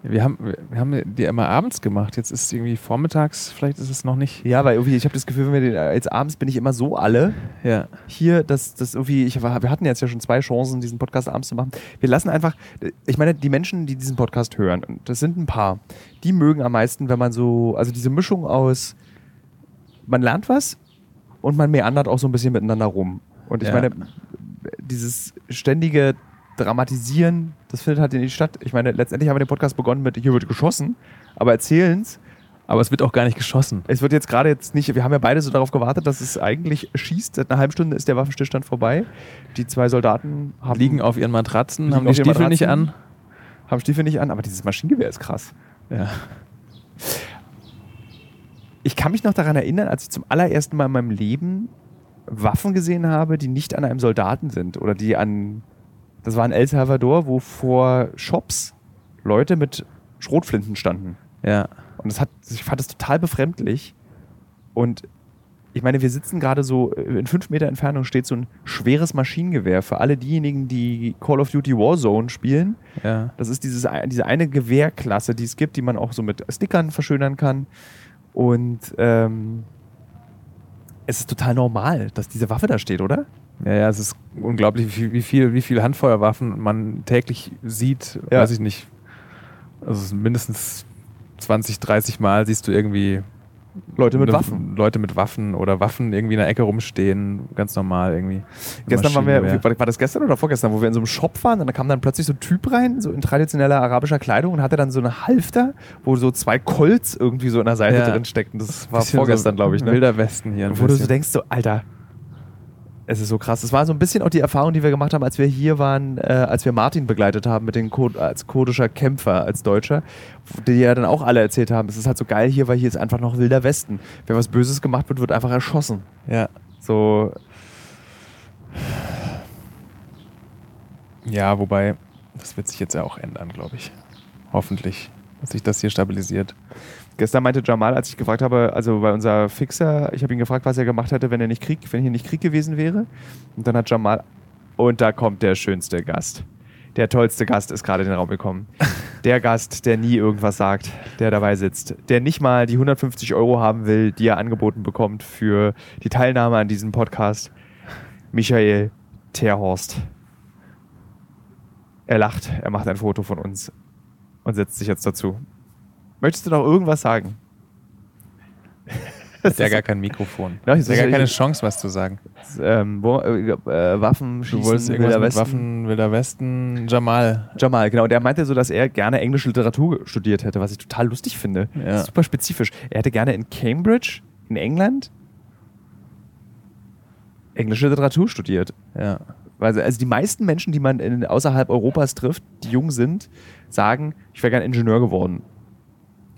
Wir haben, wir haben die immer abends gemacht. Jetzt ist es irgendwie vormittags, vielleicht ist es noch nicht. Ja, weil irgendwie, ich habe das Gefühl, wenn wir den, jetzt abends bin ich immer so alle Ja. hier, dass das irgendwie, ich, wir hatten jetzt ja schon zwei Chancen, diesen Podcast abends zu machen. Wir lassen einfach, ich meine, die Menschen, die diesen Podcast hören, und das sind ein paar, die mögen am meisten, wenn man so, also diese Mischung aus, man lernt was und man meandert auch so ein bisschen miteinander rum. Und ich Ja. meine, dieses ständige Dramatisieren, das findet halt nicht statt. Ich meine, letztendlich haben wir den Podcast begonnen mit, hier wird geschossen, aber erzählen's. Aber es wird auch gar nicht geschossen. Es wird jetzt gerade jetzt nicht, wir haben ja beide so darauf gewartet, dass es eigentlich schießt. Seit einer halben Stunde ist der Waffenstillstand vorbei. Die zwei Soldaten haben, Liegen auf ihren Matratzen, haben die Stiefel nicht an. Haben Stiefel nicht an, aber dieses Maschinengewehr ist krass. Ja. Ich kann mich noch daran erinnern, als ich zum allerersten Mal in meinem Leben Waffen gesehen habe, die nicht an einem Soldaten sind oder die an, das war in El Salvador, wo vor Shops Leute mit Schrotflinten standen. Ja. Und das hat, ich fand das total befremdlich. Und ich meine, wir sitzen gerade so, äh, in fünf Meter Entfernung steht so ein schweres Maschinengewehr für alle diejenigen, die Call of Duty Warzone spielen. Ja. Das ist dieses, ein- diese eine Gewehrklasse, die es gibt, die man auch so mit Stickern verschönern kann. Und ähm, es ist total normal, dass diese Waffe da steht, oder? Ja, ja, es ist unglaublich, wie viel, wie viel, wie viel Handfeuerwaffen man täglich sieht, Ja. weiß ich nicht. Also mindestens 20, 30 Mal siehst du irgendwie Leute mit eine- Waffen. Leute mit Waffen oder Waffen irgendwie in der Ecke rumstehen, ganz normal irgendwie. Gestern waren wir, war war das gestern oder vorgestern, wo wir in so einem Shop waren und da kam dann plötzlich so ein Typ rein, so in traditioneller arabischer Kleidung und hatte dann so eine Halfter, wo so zwei Colts irgendwie so in der Seite Ja. drin steckten. Das war Bisschen vorgestern, so glaube ich. Ne? Wilder Westen hier. Wo du so bisschen. denkst, so, Alter, es ist so krass. Das war so ein bisschen auch die Erfahrung, die wir gemacht haben, als wir hier waren, äh, als wir Martin begleitet haben mit den Kur als kurdischer Kämpfer, als Deutscher, die ja dann auch alle erzählt haben, es ist halt so geil hier, weil hier ist einfach noch wilder Westen. Wenn was Böses gemacht wird, wird einfach erschossen. Ja. So, ja, wobei, das wird sich jetzt ja auch ändern, glaube ich. Hoffentlich, dass sich das hier stabilisiert. Gestern meinte Jamal, als ich gefragt habe, also bei unser Fixer, ich habe ihn gefragt, was er gemacht hätte, wenn er nicht Krieg, wenn hier nicht Krieg gewesen wäre. Und dann hat Jamal, und da kommt der schönste Gast. Der tollste Gast ist gerade in den Raum gekommen. Der Gast, der nie irgendwas sagt, der dabei sitzt, der nicht mal die 150 Euro haben will, die er angeboten bekommt für die Teilnahme an diesem Podcast. Michael Terhorst. Er lacht, er macht ein Foto von uns und setzt sich jetzt dazu. Möchtest du noch irgendwas sagen? Hat ja gar kein Mikrofon. Ja, das ja ist gar ja- keine Chance, was zu sagen. Ähm, wo, äh, äh, Waffen, Schießen, Du wolltest irgendwas Wilder Westen. Waffen, Wilder Westen, Jamal. Jamal, genau. Der meinte so, dass er gerne englische Literatur studiert hätte, was ich total lustig finde. Ja. Super spezifisch. Er hätte gerne in Cambridge, in England, englische Literatur studiert. Ja. Also, also die meisten Menschen, die man in, außerhalb Europas trifft, die jung sind, sagen, ich wäre gerne Ingenieur geworden.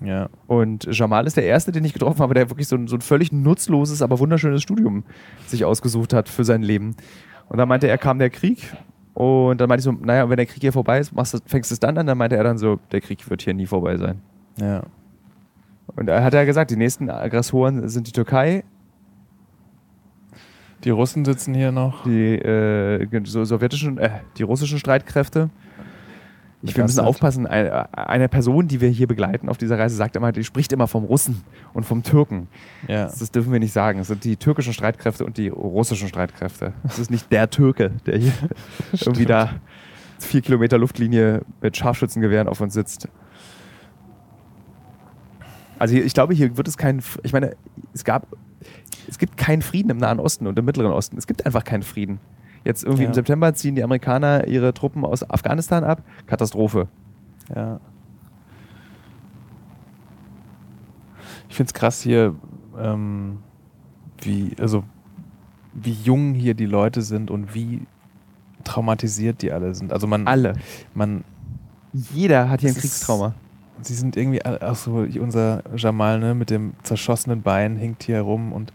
Ja. Und Jamal ist der Erste, den ich getroffen habe, der wirklich so ein, so ein völlig nutzloses, aber wunderschönes Studium sich ausgesucht hat für sein Leben. Und dann meinte er, kam der Krieg. Und dann meinte ich so, naja, wenn der Krieg hier vorbei ist, machst du, fängst du es dann an? Dann meinte er dann so, der Krieg wird hier nie vorbei sein. Ja. Und er hat ja gesagt, die nächsten Aggressoren sind die Türkei, Die Russen sitzen hier noch. die äh, so sowjetischen, äh, die russischen Streitkräfte. Ich, wir müssen aufpassen, eine, Person, die wir hier begleiten auf dieser Reise, sagt immer, die spricht immer vom Russen und vom Türken. Ja. Das, das dürfen wir nicht sagen. Es sind die türkischen Streitkräfte und die russischen Streitkräfte. Es ist nicht der Türke, der hier irgendwie da vier Kilometer Luftlinie mit Scharfschützengewehren auf uns sitzt. Also ich glaube, hier wird es keinen. Ich meine, es gab, es gibt keinen Frieden im Nahen Osten und im Mittleren Osten. Es gibt einfach keinen Frieden. Jetzt irgendwie Ja. im September ziehen die Amerikaner ihre Truppen aus Afghanistan ab. Katastrophe. Ja. Ich finde es krass hier, ähm, wie, also wie jung hier die Leute sind und wie traumatisiert die alle sind. Also man, Alle. man, Jeder hat hier ein Das ist- Kriegstrauma. sie sind irgendwie, alle- auch so unser Jamal, ne, mit dem zerschossenen Bein hinkt hier herum und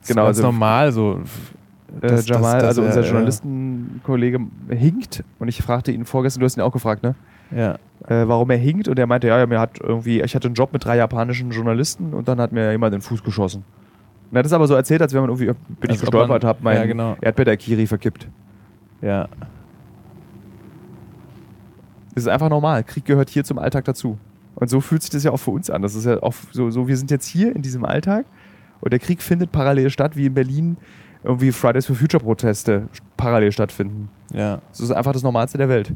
das Genau, ist ganz also- normal so. Äh, dass- Jamal, dass- dass also er, unser äh, Journalistenkollege, hinkt. Und ich fragte ihn vorgestern, du hast ihn auch gefragt, ne? Ja, äh, warum er hinkt und er meinte, ja, ja, mir hat irgendwie, ich hatte einen Job mit drei japanischen Journalisten und dann hat mir jemand den Fuß geschossen. Und er hat es aber so erzählt, als wenn man irgendwie, bin ich Als ob gestolpert, man- habe mein ja, genau. Erdbeer-Kiri verkippt. ja. Das ist einfach normal. Krieg gehört hier zum Alltag dazu. Und so fühlt sich das ja auch für uns an. Das ist ja auch so, so wir sind jetzt hier in diesem Alltag und der Krieg findet parallel statt, wie in Berlin irgendwie Fridays for Future Proteste parallel stattfinden. Ja. Das ist einfach das Normalste der Welt.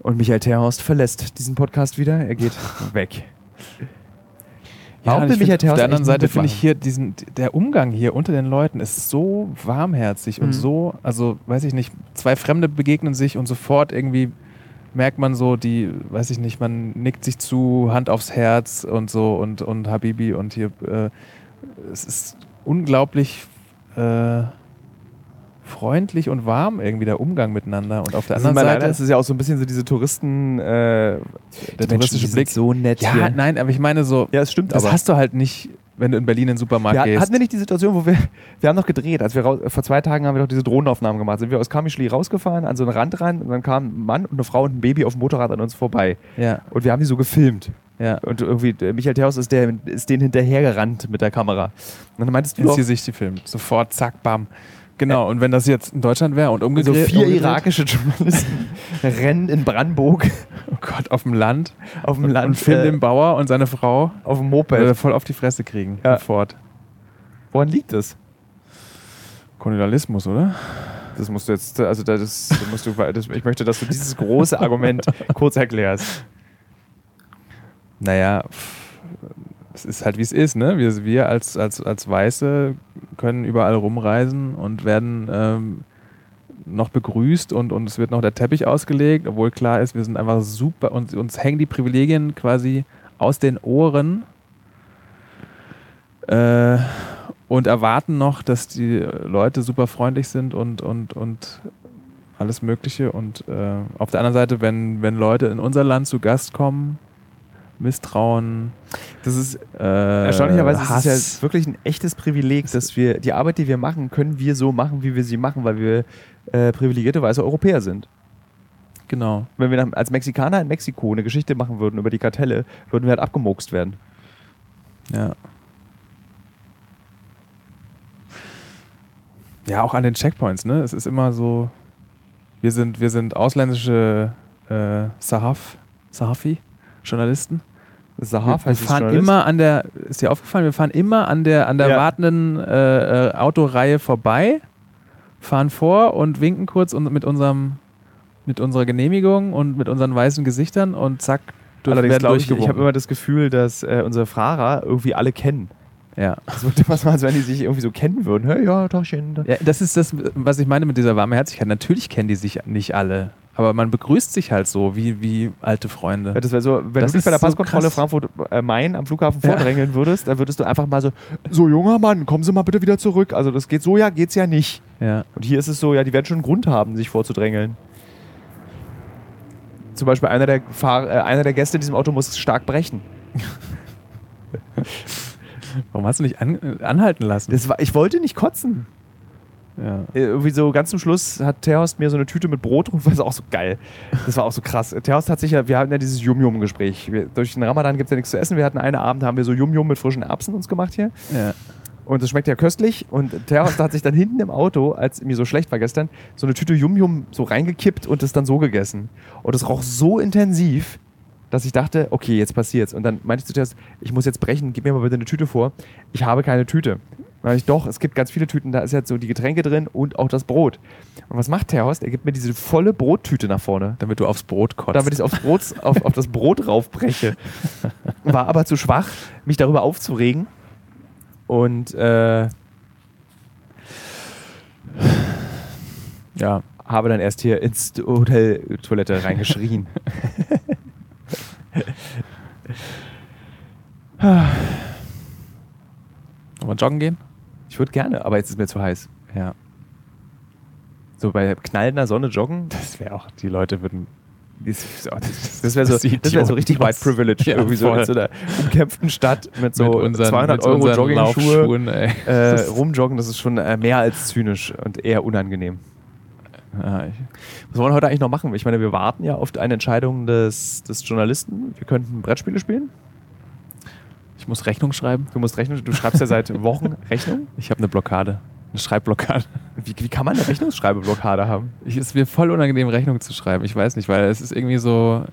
Und Michael Terhorst verlässt diesen Podcast wieder. Er geht weg. Und will ich find, Auf der anderen Seite finde ich hier diesen, der Umgang hier unter den Leuten ist so warmherzig und Mhm. so, also weiß ich nicht, zwei Fremde begegnen sich und sofort irgendwie merkt man so, die, weiß ich nicht, man nickt sich zu, Hand aufs Herz und so und, und Habibi und hier, äh, es ist unglaublich äh, freundlich und warm irgendwie der Umgang miteinander und auf der ist anderen Seite leider, es ist ja auch so ein bisschen so diese Touristen, äh, der touristische Blick. so nett Ja, hier. nein, aber ich meine so, Ja, es stimmt das aber. hast du halt nicht, wenn du in Berlin in den Supermarkt wir gehst. hatten wir nicht die Situation, wo wir, wir haben noch gedreht, als wir raus, vor zwei Tagen haben wir doch diese Drohnenaufnahmen gemacht. Sind wir aus Kamischli rausgefahren, an so einen Rand ran und dann kam ein Mann und eine Frau und ein Baby auf dem Motorrad an uns vorbei. ja, Und wir haben die so gefilmt. Ja. Und irgendwie, der Michael Theos ist, der, ist denen hinterhergerannt mit der Kamera. Und dann meintest du Ins doch, Gesicht gefilmt. Sofort, zack, bam. Genau, und wenn das jetzt in Deutschland wäre und so umgedreht. vier umgedreht, irakische Journalisten rennen in Brandenburg Oh Gott, auf dem Land. auf dem Land und filmen äh, den Bauer und seine Frau auf dem äh, Moped. voll auf die Fresse kriegen. Ja. Sofort. Woran liegt das? Kolonialismus, oder? Das musst du jetzt, also das, das musst du, das, ich möchte, dass du dieses große Argument kurz erklärst. Naja, es ist halt wie es ist, ne? Wir, wir als, als, als Weiße können überall rumreisen und werden ähm, noch begrüßt und, und es wird noch der Teppich ausgelegt, obwohl klar ist, wir sind einfach super und uns hängen die Privilegien quasi aus den Ohren äh, und erwarten noch, dass die Leute super freundlich sind und, und, und alles Mögliche. Und äh, auf der anderen Seite, wenn, wenn Leute in unser Land zu Gast kommen, Misstrauen, Das ist äh, erstaunlicherweise ist Hass. es ja wirklich ein echtes Privileg, dass wir die Arbeit, die wir machen, können wir so machen, wie wir sie machen, weil wir äh, privilegierte weiße Europäer sind. genau. Wenn wir als Mexikaner in Mexiko eine Geschichte machen würden über die Kartelle, würden wir halt abgemokst werden. Ja. Ja, auch an den Checkpoints, ne? Es ist immer so, wir sind, wir sind ausländische äh, Sahaf, Sahafi, Journalisten. Sahaf wir heißt es fahren immer an der, ist dir aufgefallen, wir fahren immer an der, an der Ja. wartenden äh, äh, Autoreihe vorbei, fahren vor und winken kurz und mit unserem, mit unserer Genehmigung und mit unseren weißen Gesichtern und zack, durch, Allerdings werden ich, ich habe immer das Gefühl, dass äh, unsere Fahrer irgendwie alle kennen. ja. Das wird immer so, als wenn die sich irgendwie so kennen würden. Hey, ja, Tagchen. Ja, das ist das, was ich meine mit dieser Warmherzigkeit. Natürlich kennen die sich nicht alle, aber man begrüßt sich halt so wie, wie alte Freunde. Das wäre so, wenn Das du dich bei der ist so Passkontrolle krass. Frankfurt-Main am Flughafen Ja. vordrängeln würdest, dann würdest du einfach mal so, so junger Mann, kommen Sie mal bitte wieder zurück. Also das geht so, ja, geht's ja nicht. Ja. Und hier ist es so, ja, die werden schon einen Grund haben, sich vorzudrängeln. Zum Beispiel einer der, Fahr äh, einer der Gäste in diesem Auto muss stark brechen. Warum hast du nicht an, äh, anhalten lassen? War, ich wollte nicht kotzen. Ja. Äh, Irgendwie so ganz zum Schluss hat Terhorst mir so eine Tüte mit Brot rum, das war auch so geil. Das war auch so krass. Terhorst hat sich ja, wir hatten ja dieses Yum-Yum-Gespräch. Durch den Ramadan gibt es ja nichts zu essen. Wir hatten einen Abend, haben wir so Yum-Yum mit frischen Erbsen uns gemacht hier. ja. Und es schmeckt ja köstlich. Und Terhorst hat sich dann hinten im Auto, als mir so schlecht war gestern, so eine Tüte Yum-Yum so reingekippt und es dann so gegessen. Und es roch so intensiv, dass ich dachte, okay, jetzt passiert's. Und dann meinte ich zu Terhorst, ich muss jetzt brechen, gib mir mal bitte eine Tüte vor. Ich habe keine Tüte. Dann ich, doch, es gibt ganz viele Tüten, da ist jetzt so die Getränke drin und auch das Brot. Und was macht Terhorst? Er gibt mir diese volle Brottüte nach vorne. Damit du aufs Brot kotzt. Damit ich aufs Brot, auf, auf das Brot raufbreche. War aber zu schwach, mich darüber aufzuregen. Und äh, ja, habe dann erst hier ins Hotel-Toilette reingeschrien. Wollen wir joggen gehen? Ich würde gerne, aber jetzt ist mir zu heiß. Ja. So bei knallender Sonne joggen, Das wäre auch, die Leute würden. das, das wäre so, Das wär so richtig White Privilege. Ja, irgendwie so voll. in so einer umkämpften Stadt mit so mit unseren, 200 mit Euro Jogging-Schuhe äh, rumjoggen. Das ist schon äh, mehr als zynisch und eher unangenehm. Ja, ich, Was wollen wir heute eigentlich noch machen? Ich meine, wir warten ja auf eine Entscheidung des, des Journalisten. Wir könnten Brettspiele spielen. Ich muss Rechnung schreiben. Du musst Rechnung, du schreibst ja seit Wochen Rechnung. Ich habe eine Blockade. Eine Schreibblockade. Wie, wie kann man eine Rechnungsschreibeblockade haben? Ich, es ist mir voll unangenehm, Rechnung zu schreiben. Ich weiß nicht, weil es ist irgendwie so.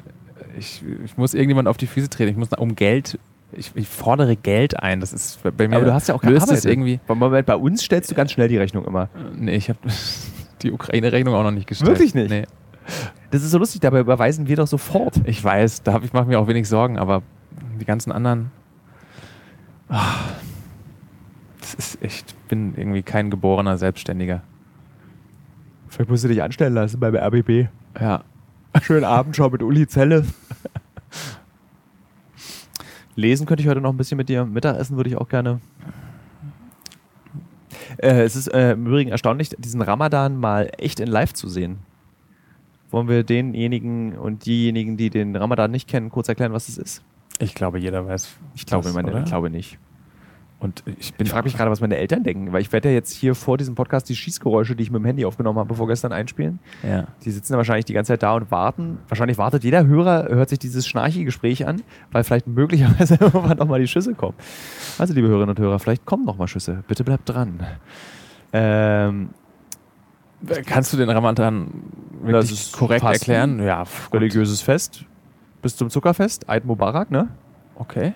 Ich, ich muss irgendjemand auf die Füße treten. Ich muss um Geld. Ich, ich fordere Geld ein. Das ist bei mir. Aber du hast ja auch löst es irgendwie. Moment, bei uns stellst du ganz schnell die Rechnung immer. Nee, ich habe die Ukraine-Rechnung auch noch nicht gestellt. Wirklich nicht? Nee. Das ist so lustig, dabei überweisen wir doch sofort. Ich weiß, da ich mache mir auch wenig Sorgen, aber die ganzen anderen. Ah, das ist echt. Ich bin irgendwie kein geborener Selbstständiger. Vielleicht musst du dich anstellen lassen beim RBB. Ja. Schönen Abendschau mit Uli Zelle. Lesen könnte ich heute noch ein bisschen mit dir. Mittagessen würde ich auch gerne. Äh, es ist äh, im Übrigen erstaunlich, diesen Ramadan mal echt in live zu sehen. Wollen wir denjenigen und diejenigen, die den Ramadan nicht kennen, kurz erklären, was es ist? Ich glaube, jeder weiß. Ich glaube, das, meine, oder? ich glaube nicht. Und ich. Ich frage mich gerade, was meine Eltern denken, weil ich werde ja jetzt hier vor diesem Podcast die Schießgeräusche, die ich mit dem Handy aufgenommen habe, vorgestern einspielen. Ja. Die sitzen ja wahrscheinlich die ganze Zeit da und warten. Wahrscheinlich wartet jeder Hörer, hört sich dieses schnarchige Gespräch an, weil vielleicht möglicherweise irgendwann nochmal die Schüsse kommen. Also, liebe Hörerinnen und Hörer, vielleicht kommen nochmal Schüsse. Bitte bleibt dran. Ähm, Kannst du den Ramadan Das wirklich korrekt Fasten. erklären? Ja, religiöses Fest bis zum Zuckerfest, Eid Mubarak, ne? Okay.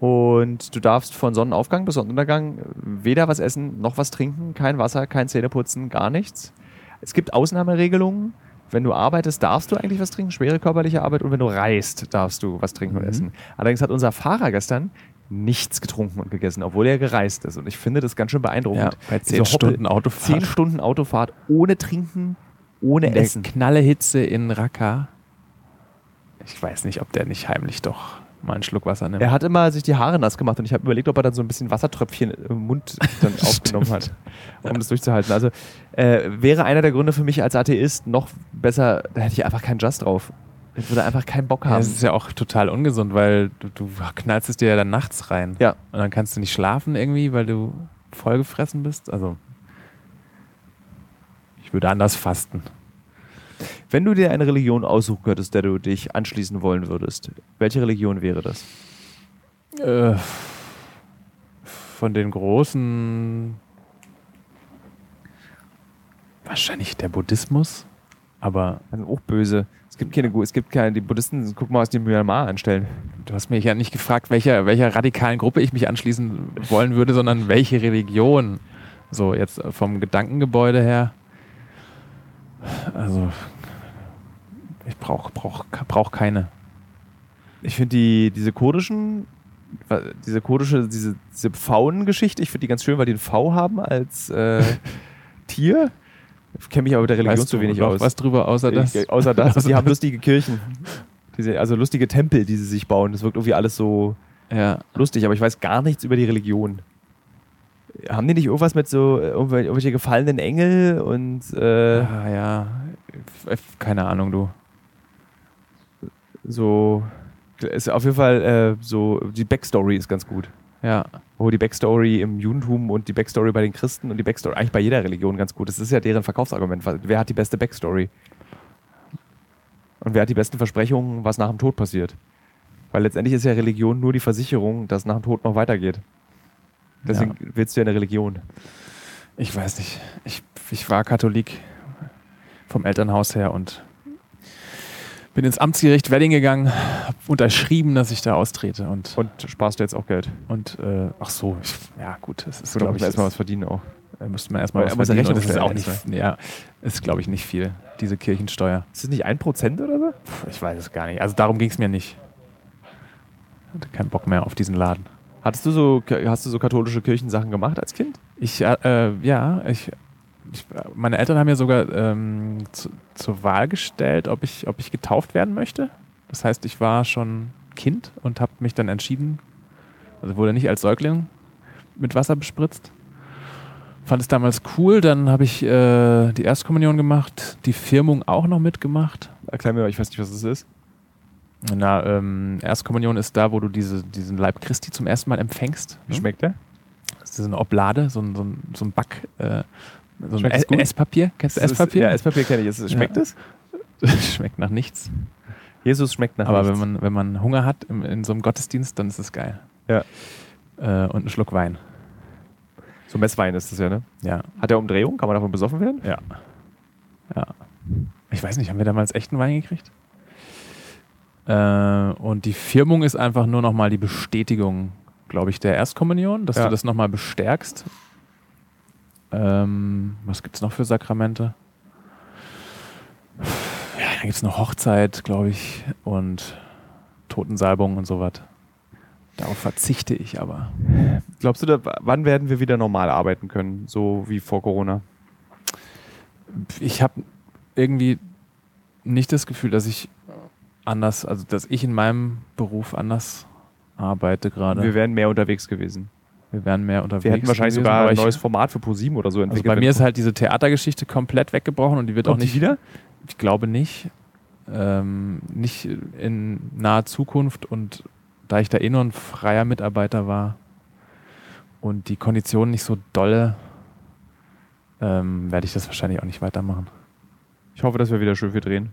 Und du darfst von Sonnenaufgang bis Sonnenuntergang weder was essen noch was trinken, kein Wasser, kein Zähneputzen, gar nichts. Es gibt Ausnahmeregelungen. Wenn du arbeitest, darfst du eigentlich was trinken, schwere körperliche Arbeit. Und wenn du reist, darfst du was trinken und Mhm. essen. Allerdings hat unser Fahrer gestern nichts getrunken und gegessen, obwohl er gereist ist. Und ich finde das ganz schön beeindruckend. Ja, bei Diese 10 Hoppel- Stunden Autofahrt. Zehn Stunden Autofahrt ohne Trinken, ohne in Essen. Knallehitze in Raqqa. Ich weiß nicht, ob der nicht heimlich doch mal einen Schluck Wasser nimmt. Er hat immer sich die Haare nass gemacht und ich habe überlegt, ob er dann so ein bisschen Wassertröpfchen im Mund dann aufgenommen hat, um das durchzuhalten. Also äh, wäre einer der Gründe für mich als Atheist noch besser, da hätte ich einfach keinen Just drauf. Ich würde einfach keinen Bock Ja, haben. das ist ja auch total ungesund, weil du, du knallst es dir ja dann nachts rein. Ja. Und dann kannst du nicht schlafen irgendwie, weil du vollgefressen bist. Also, ich würde anders fasten. Wenn du dir eine Religion aussuchen könntest, der du dich anschließen wollen würdest, welche Religion wäre das? Äh, von den großen. Wahrscheinlich der Buddhismus. Aber sind auch böse. Es gibt keine, es gibt keine, die Buddhisten, guck mal, was die Myanmar anstellen. du hast mich ja nicht gefragt, welcher, welcher radikalen Gruppe ich mich anschließen wollen würde, sondern welche Religion. So, jetzt vom Gedankengebäude her. Also, ich brauche brauch, brauch keine. Ich finde die, diese kurdischen, diese kurdische, diese, diese Pfauengeschichte, ich finde die ganz schön, weil die einen V haben als äh, Tier. Ich kenne mich aber mit der Religion Weißt zu wenig aus. was drüber, außer das? Ich, außer das. Außer die haben lustige Kirchen. Diese, also lustige Tempel, die sie sich bauen. Das wirkt irgendwie alles so Ja. lustig, aber ich weiß gar nichts über die Religion. Haben die nicht irgendwas mit so äh, irgendwel- irgendwelche gefallenen Engel und äh, Ah, ja. F- Keine Ahnung, du. so ist auf jeden Fall äh, so die Backstory ist ganz gut. Ja. Wo die Backstory im Judentum und die Backstory bei den Christen und die Backstory eigentlich bei jeder Religion ganz gut. ist. Das ist ja deren Verkaufsargument. Wer hat die beste Backstory? Und wer hat die besten Versprechungen, was nach dem Tod passiert? Weil letztendlich ist ja Religion nur die Versicherung, dass nach dem Tod noch weitergeht. Deswegen willst du ja eine Religion. Ich weiß nicht. Ich, ich war Katholik vom Elternhaus her und bin ins Amtsgericht Wedding gegangen, habe unterschrieben, dass ich da austrete. Und, Und sparst du jetzt auch Geld? und äh, ach so, ich, ja gut, das ist, glaube ich, erstmal was verdienen auch? müsste man erstmal was er ja verdienen. Rechnung das ist auch nicht, ja, ist glaube ich nicht viel, diese Kirchensteuer. Ist das nicht ein Prozent oder so? Ich weiß es gar nicht. Also darum ging es mir nicht. Hatte keinen Bock mehr auf diesen Laden. Hattest du so, hast du so katholische Kirchensachen gemacht als Kind? Ich, äh, ja, ich, ich, meine Eltern haben mir sogar ähm, zu, zur Wahl gestellt, ob ich, ob ich getauft werden möchte. Das heißt, ich war schon Kind und habe mich dann entschieden, also wurde nicht als Säugling mit Wasser bespritzt. Fand es damals cool, dann habe ich äh, die Erstkommunion gemacht, die Firmung auch noch mitgemacht. Erklär mir ich weiß nicht, was das ist. Na, ähm, Erstkommunion ist da, wo du diese, diesen Leib Christi zum ersten Mal empfängst. Wie ne? schmeckt der? Das ist eine Oblade, so ein, so ein, so ein Back, äh, so ein es? Esspapier. Kennst du Esspapier? Ja, Esspapier kenne ich. Schmeckt Ja. es? Schmeckt nach nichts. Jesus schmeckt nach Aber nichts. wenn man, wenn man Hunger hat im, in so einem Gottesdienst, dann ist es geil. Ja. Äh, und ein Schluck Wein. So Messwein ist das ja, ne? Ja. Hat der Umdrehung? Kann man davon besoffen werden? Ja. Ja. Ich weiß nicht, haben wir damals echten Wein gekriegt? Äh, und die Firmung ist einfach nur nochmal die Bestätigung, glaube ich, der Erstkommunion, dass Ja. du das nochmal bestärkst. Ähm, was gibt es noch für Sakramente? Ja, dann gibt es noch Hochzeit, glaube ich, und Totensalbung und sowas. Darauf verzichte ich aber. Glaubst du, da, wann werden wir wieder normal arbeiten können? So wie vor Corona? ich habe irgendwie nicht das Gefühl, dass ich anders, also dass ich in meinem Beruf anders arbeite gerade. Wir wären mehr unterwegs gewesen. Wir wären mehr unterwegs. Wir hätten wahrscheinlich gewesen, sogar ein neues Format für ProSieben oder so Also entwickelt. bei mir ist halt diese Theatergeschichte komplett weggebrochen und die wird Kommt auch nicht wieder? Ich glaube nicht. Ähm, nicht in naher Zukunft und da ich da eh nur ein freier Mitarbeiter war und die Konditionen nicht so dolle, ähm, werde ich das wahrscheinlich auch nicht weitermachen. Ich hoffe, dass wir wieder schön viel drehen.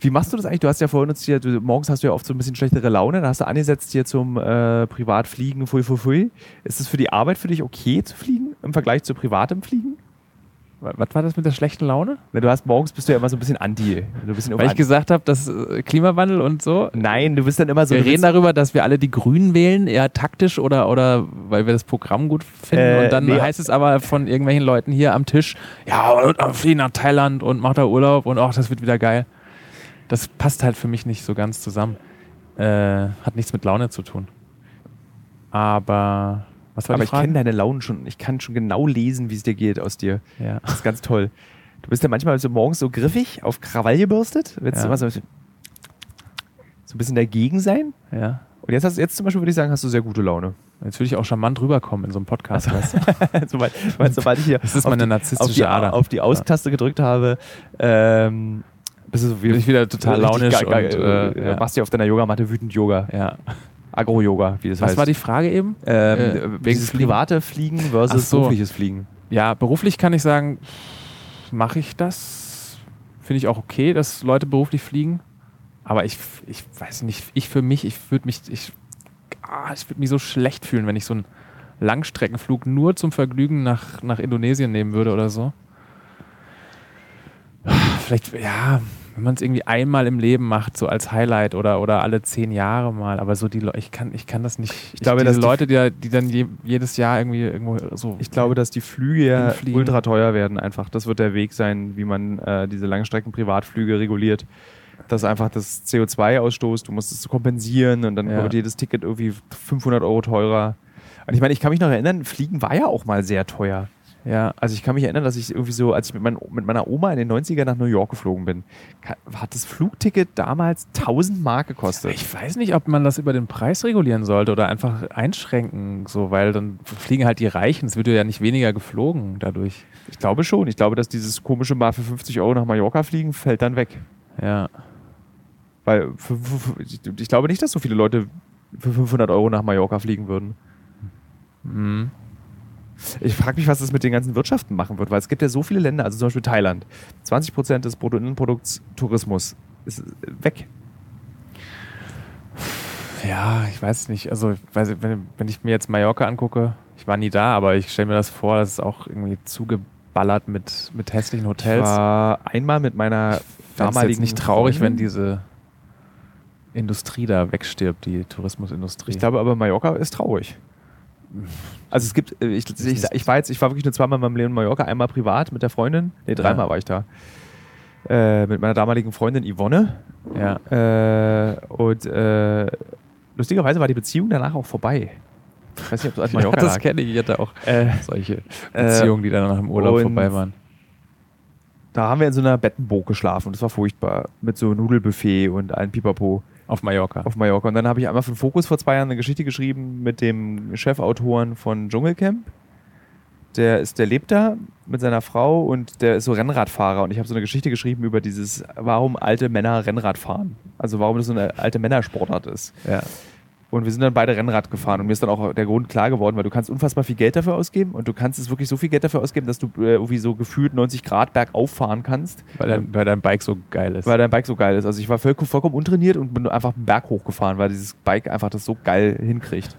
Wie machst du das eigentlich? Du hast ja vorhin uns hier, du, morgens hast du ja oft so ein bisschen schlechtere Laune, da hast du angesetzt hier zum äh, Privatfliegen, fui, fui, fui. Ist es für die Arbeit für dich okay zu fliegen im Vergleich zu privatem Fliegen? Wa- Was war das mit der schlechten Laune? Na, du hast morgens bist du ja immer so ein bisschen anti. Du bist Weil ich gesagt habe, dass äh, Klimawandel und so. Nein, du bist dann immer so. wir reden darüber, dass wir alle die Grünen wählen, eher taktisch oder, oder weil wir das Programm gut finden. Äh, und dann nee. heißt es aber von irgendwelchen Leuten hier am Tisch, ja, fliehen nach Thailand und macht da Urlaub und ach, das wird wieder geil. Das passt halt für mich nicht so ganz zusammen. Äh, hat nichts mit Laune zu tun. Aber was war Aber ich kenne deine Launen schon. Ich kann schon genau lesen, wie es dir geht aus dir. ja. Das ist ganz toll. Du bist ja manchmal so morgens so griffig, auf Krawall gebürstet. Willst Ja. du immer so, so ein bisschen dagegen sein? ja. Und jetzt, hast, jetzt zum Beispiel würde ich sagen, hast du sehr gute Laune. Jetzt würde ich auch charmant rüberkommen in so einem Podcast. du? sobald, sobald, ich hier Das ist auf meine die- narzisstische auf die, Ader. auf die Aus-Taste gedrückt habe, ähm, bist du so wie Bin ich wieder total launisch ga- und, äh, äh, ja. machst dir auf deiner Yogamatte wütend Yoga. ja. Agro-Yoga, wie das Was heißt. war die Frage eben? ähm, äh, wegen Fliegen? private Fliegen versus so. berufliches Fliegen. Ja, beruflich kann ich sagen, mache ich das. Finde ich auch okay, dass Leute beruflich fliegen. Aber ich, ich weiß nicht, ich für mich, ich würde mich, ich, ah, ich würde mich so schlecht fühlen, wenn ich so einen Langstreckenflug nur zum Vergnügen nach, nach Indonesien nehmen würde oder so. Vielleicht, ja, wenn man es irgendwie einmal im Leben macht, so als Highlight oder, oder alle zehn Jahre mal, aber so die Leute, ich kann, ich kann das nicht. Ich glaube, diese dass die- Leute, die, die dann je, jedes Jahr irgendwie irgendwo so. Ich glaube, dass die Flüge ja Hinfliegen. ultra teuer werden einfach. Das wird der Weg sein, wie man äh, diese Langstrecken-Privatflüge reguliert. Dass einfach das CO2-Ausstoß, du musst es kompensieren und dann Ja. wird jedes Ticket irgendwie 500 Euro teurer. Und ich meine, ich kann mich noch erinnern, Fliegen war ja auch mal sehr teuer. Ja, Also ich kann mich erinnern, dass ich irgendwie so, als ich mit, mein, mit meiner Oma in den 90ern nach New York geflogen bin, hat das Flugticket damals 1000 Mark gekostet. Ich weiß nicht, ob man das über den Preis regulieren sollte oder einfach einschränken, so, weil dann fliegen halt die Reichen. Es wird ja nicht weniger geflogen dadurch. Ich glaube schon. Ich glaube, dass dieses komische Mal für 50 Euro nach Mallorca fliegen fällt dann weg. Ja. Weil ich glaube nicht, dass so viele Leute für 500 Euro nach Mallorca fliegen würden. Mhm. Ich frage mich, was das mit den ganzen Wirtschaften machen wird, weil es gibt ja so viele Länder, also zum Beispiel Thailand. 20% des Bruttoinlandprodukts Tourismus ist weg. Ja, ich weiß nicht. Also, weiß, wenn, wenn ich mir jetzt Mallorca angucke, ich war nie da, aber ich stelle mir das vor, das ist auch irgendwie zugeballert mit, mit hässlichen Ich Hotels. war einmal mit meiner Fänd's damaligen jetzt nicht traurig, wenn Freundin. diese Industrie da wegstirbt, die Tourismusindustrie. Ich glaube aber, Mallorca ist traurig. Also es gibt, äh, ich, ich, ich, war jetzt, ich war wirklich nur zweimal in meinem Leben in Mallorca, einmal privat mit der Freundin, nee, dreimal Ja. war ich da. Äh, mit meiner damaligen Freundin Yvonne. ja. Äh, und äh, lustigerweise war die Beziehung danach auch vorbei. Ich weiß nicht, ob es an Mallorca ja, das kenne ich. Ich hatte auch Äh, solche Beziehungen, die dann nach dem Urlaub vorbei waren. da haben wir in so einer Bettenburg geschlafen. Das war furchtbar. Mit so Nudelbuffet und allen Pipapo. Auf Mallorca. auf Mallorca. Und dann habe ich einmal für den Fokus vor zwei Jahren eine Geschichte geschrieben mit dem Chefautoren von Dschungelcamp. Der, ist, der lebt da mit seiner Frau und der ist so Rennradfahrer. Und ich habe so eine Geschichte geschrieben über dieses, warum alte Männer Rennrad fahren. Also warum das so eine alte Männersportart ist. ja. Und wir sind dann beide Rennrad gefahren und mir ist dann auch der Grund klar geworden, weil du kannst unfassbar viel Geld dafür ausgeben und du kannst es wirklich so viel Geld dafür ausgeben, dass du äh, irgendwie so gefühlt 90 Grad bergauf fahren kannst, Weil, dein, weil dein Bike so geil ist. weil dein Bike so geil ist. Also ich war voll, vollkommen untrainiert und bin einfach einen Berg hochgefahren, weil dieses Bike einfach das so geil hinkriegt.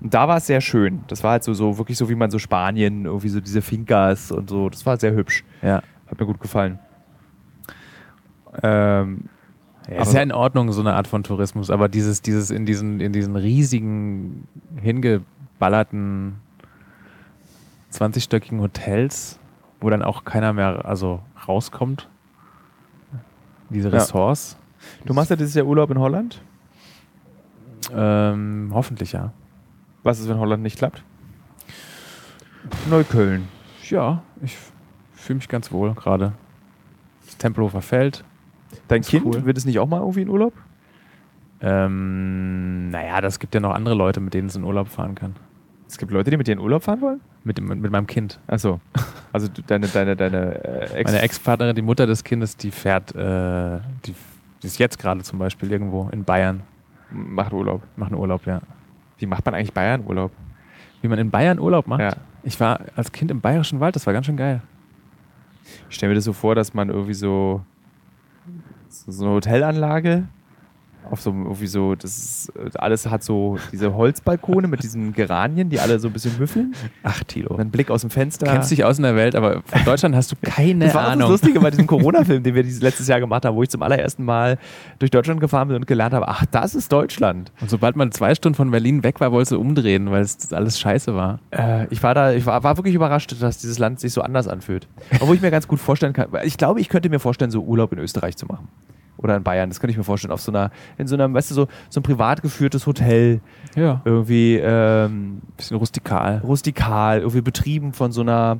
Und da war es sehr schön. Das war halt so, so wirklich so, wie man so Spanien, irgendwie so diese Fincas und so. Das war sehr hübsch. ja. Hat mir gut gefallen. Ähm, Ja, Aber ist ja in Ordnung, so eine Art von Tourismus, aber dieses, dieses in diesen, in diesen riesigen, hingeballerten 20-stöckigen Hotels, wo dann auch keiner mehr also rauskommt. Diese Ja. Ressorts. du machst ja dieses Jahr Urlaub in Holland. Ähm, hoffentlich ja. Was ist, wenn Holland nicht klappt? Neukölln. Ja, ich fühle mich ganz wohl gerade. Das Tempelhofer Feld. Dein Kind, cool. wird es nicht auch mal irgendwie in Urlaub? Ähm, naja, das gibt ja noch andere Leute, mit denen es in Urlaub fahren kann. Es gibt Leute, die mit dir in Urlaub fahren wollen? Mit, dem, mit meinem Kind. Achso. Also deine, deine, deine äh, Ex. Meine Ex-Partnerin, die Mutter des Kindes, die fährt, äh, die, die ist jetzt gerade zum Beispiel irgendwo in Bayern, macht Urlaub. macht einen Urlaub, ja. Wie macht man eigentlich Bayern Urlaub? Wie man in Bayern Urlaub macht. Ja. Ich war als Kind im Bayerischen Wald, das war ganz schön geil. Ich stelle mir das so vor, dass man irgendwie so, so, eine Hotelanlage auf so irgendwie so, das ist, äh, alles hat so diese Holzbalkone mit diesen Geranien, die alle so ein bisschen müffeln. Ach, Tilo. Dann Blick aus dem Fenster. Du kennst dich aus in der Welt, aber von Deutschland hast du keine das war Ahnung. das Lustige bei diesem Corona-Film, den wir dieses letztes Jahr gemacht haben, wo ich zum allerersten Mal durch Deutschland gefahren bin und gelernt habe, ach, das ist Deutschland. Und sobald man zwei Stunden von Berlin weg war, wolltest du umdrehen, weil es alles scheiße war. Äh, ich war da, ich war, war wirklich überrascht, dass dieses Land sich so anders anfühlt. Obwohl ich mir ganz gut vorstellen kann, ich glaube, ich könnte mir vorstellen, so Urlaub in Österreich zu machen. Oder in Bayern, das könnte ich mir vorstellen, auf so einer, in so einem, weißt du, so, so ein privat geführtes Hotel, Ja. irgendwie ähm, Bisschen rustikal. rustikal, irgendwie betrieben von so einer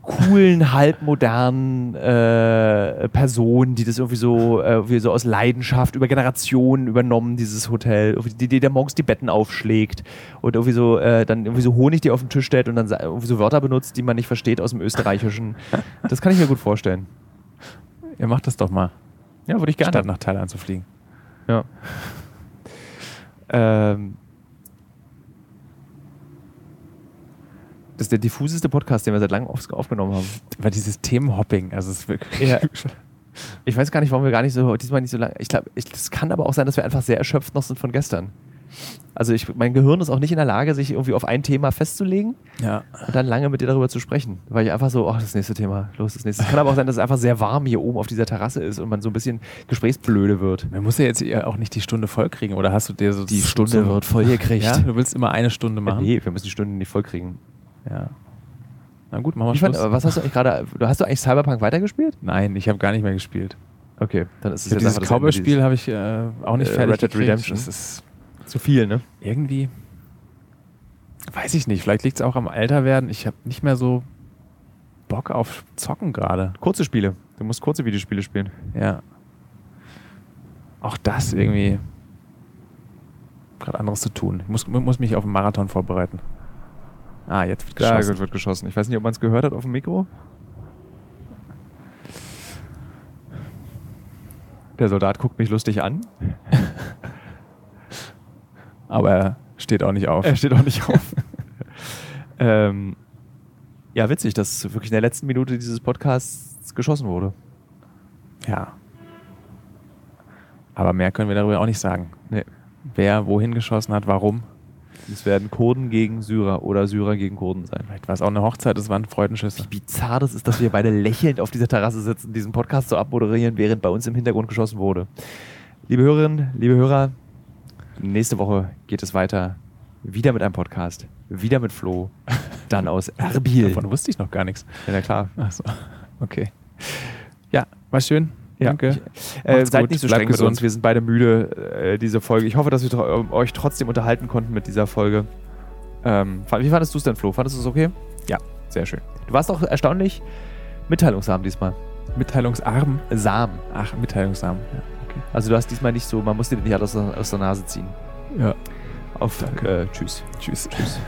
coolen, halbmodernen äh, Person, die das irgendwie so, äh, irgendwie so aus Leidenschaft über Generationen übernommen, dieses Hotel, die, die der morgens die Betten aufschlägt und irgendwie so äh, dann irgendwie so Honig, die auf den Tisch stellt und dann irgendwie so Wörter benutzt, die man nicht versteht aus dem Österreichischen. Das kann ich mir gut vorstellen. Ihr macht das doch mal, Ja, würde ich gerne. statt nach Thailand zu fliegen. Ja. Ähm, das ist der diffuseste Podcast, den wir seit langem auf, aufgenommen haben. Weil dieses Themenhopping, also es ist wirklich. Ja. Ich weiß gar nicht, warum wir gar nicht so, diesmal nicht so lange. Ich glaube, es kann aber auch sein, dass wir einfach sehr erschöpft noch sind von gestern. Also ich, mein Gehirn ist auch nicht in der Lage, sich irgendwie auf ein Thema festzulegen Ja. und dann lange mit dir darüber zu sprechen. Weil ich einfach so, ach, das nächste Thema, los, das nächste. Es kann aber auch sein, dass es einfach sehr warm hier oben auf dieser Terrasse ist und man so ein bisschen gesprächsblöde wird. Man muss ja jetzt ja auch nicht die Stunde voll kriegen, oder hast du dir so Die Stunde wird voll gekriegt. Ja, du willst immer eine Stunde machen. Nee, wir müssen die Stunde nicht voll kriegen. Ja. Na gut, machen wir fand, Schluss. aber was hast du eigentlich gerade, hast du eigentlich Cyberpunk weitergespielt? Nein, ich habe gar nicht mehr gespielt. Okay, dann ist es hab jetzt dieses Cowboy-Spiel habe ich äh, auch nicht Äh, fertig Red Dead. Redemption. Das ist Zu viel, ne? irgendwie, weiß ich nicht, vielleicht liegt es auch am Älterwerden. Ich habe nicht mehr so Bock auf Zocken gerade. Kurze Spiele. Du musst kurze Videospiele spielen. Ja. Auch das irgendwie gerade anderes zu tun. Ich muss, muss mich auf einen Marathon vorbereiten. Ah, jetzt wird Ja, geschossen. gut, wird geschossen. Ich weiß nicht, ob man es gehört hat auf dem Mikro. Der Soldat guckt mich lustig an. Aber er steht auch nicht auf. Er steht auch nicht auf. ähm, ja, witzig, dass wirklich in der letzten Minute dieses Podcasts geschossen wurde. Ja. Aber mehr können wir darüber auch nicht sagen. Nee. Wer wohin geschossen hat, warum. Es werden Kurden gegen Syrer oder Syrer gegen Kurden sein. Vielleicht war es auch eine Hochzeit, es waren Freudenschüsse. Wie bizarr das ist, dass wir beide lächelnd auf dieser Terrasse sitzen, diesen Podcast so abmoderieren, während bei uns im Hintergrund geschossen wurde. Liebe Hörerinnen, liebe Hörer, nächste Woche geht es weiter. Wieder mit einem Podcast. Wieder mit Flo. Dann aus Erbil. Davon wusste ich noch gar nichts. Ja, na klar. Achso, okay. Ja, war schön. Ja. Danke. Äh, seid gut, nicht so bleibt streng mit uns. Wir sind beide müde, äh, diese Folge. Ich hoffe, dass wir tro- euch trotzdem unterhalten konnten mit dieser Folge. Ähm, wie fandest du es denn, Flo? Fandest du es okay? Ja, sehr schön. Du warst auch erstaunlich mitteilungsarm diesmal. Mitteilungsarm. Sam. Ach, Mitteilungsarm. Ja, okay. Also du hast diesmal nicht so, man musste dir nicht alles aus, aus der Nase ziehen. Ja. Auf Danke. Äh, tschüss. Tschüss. Tschüss.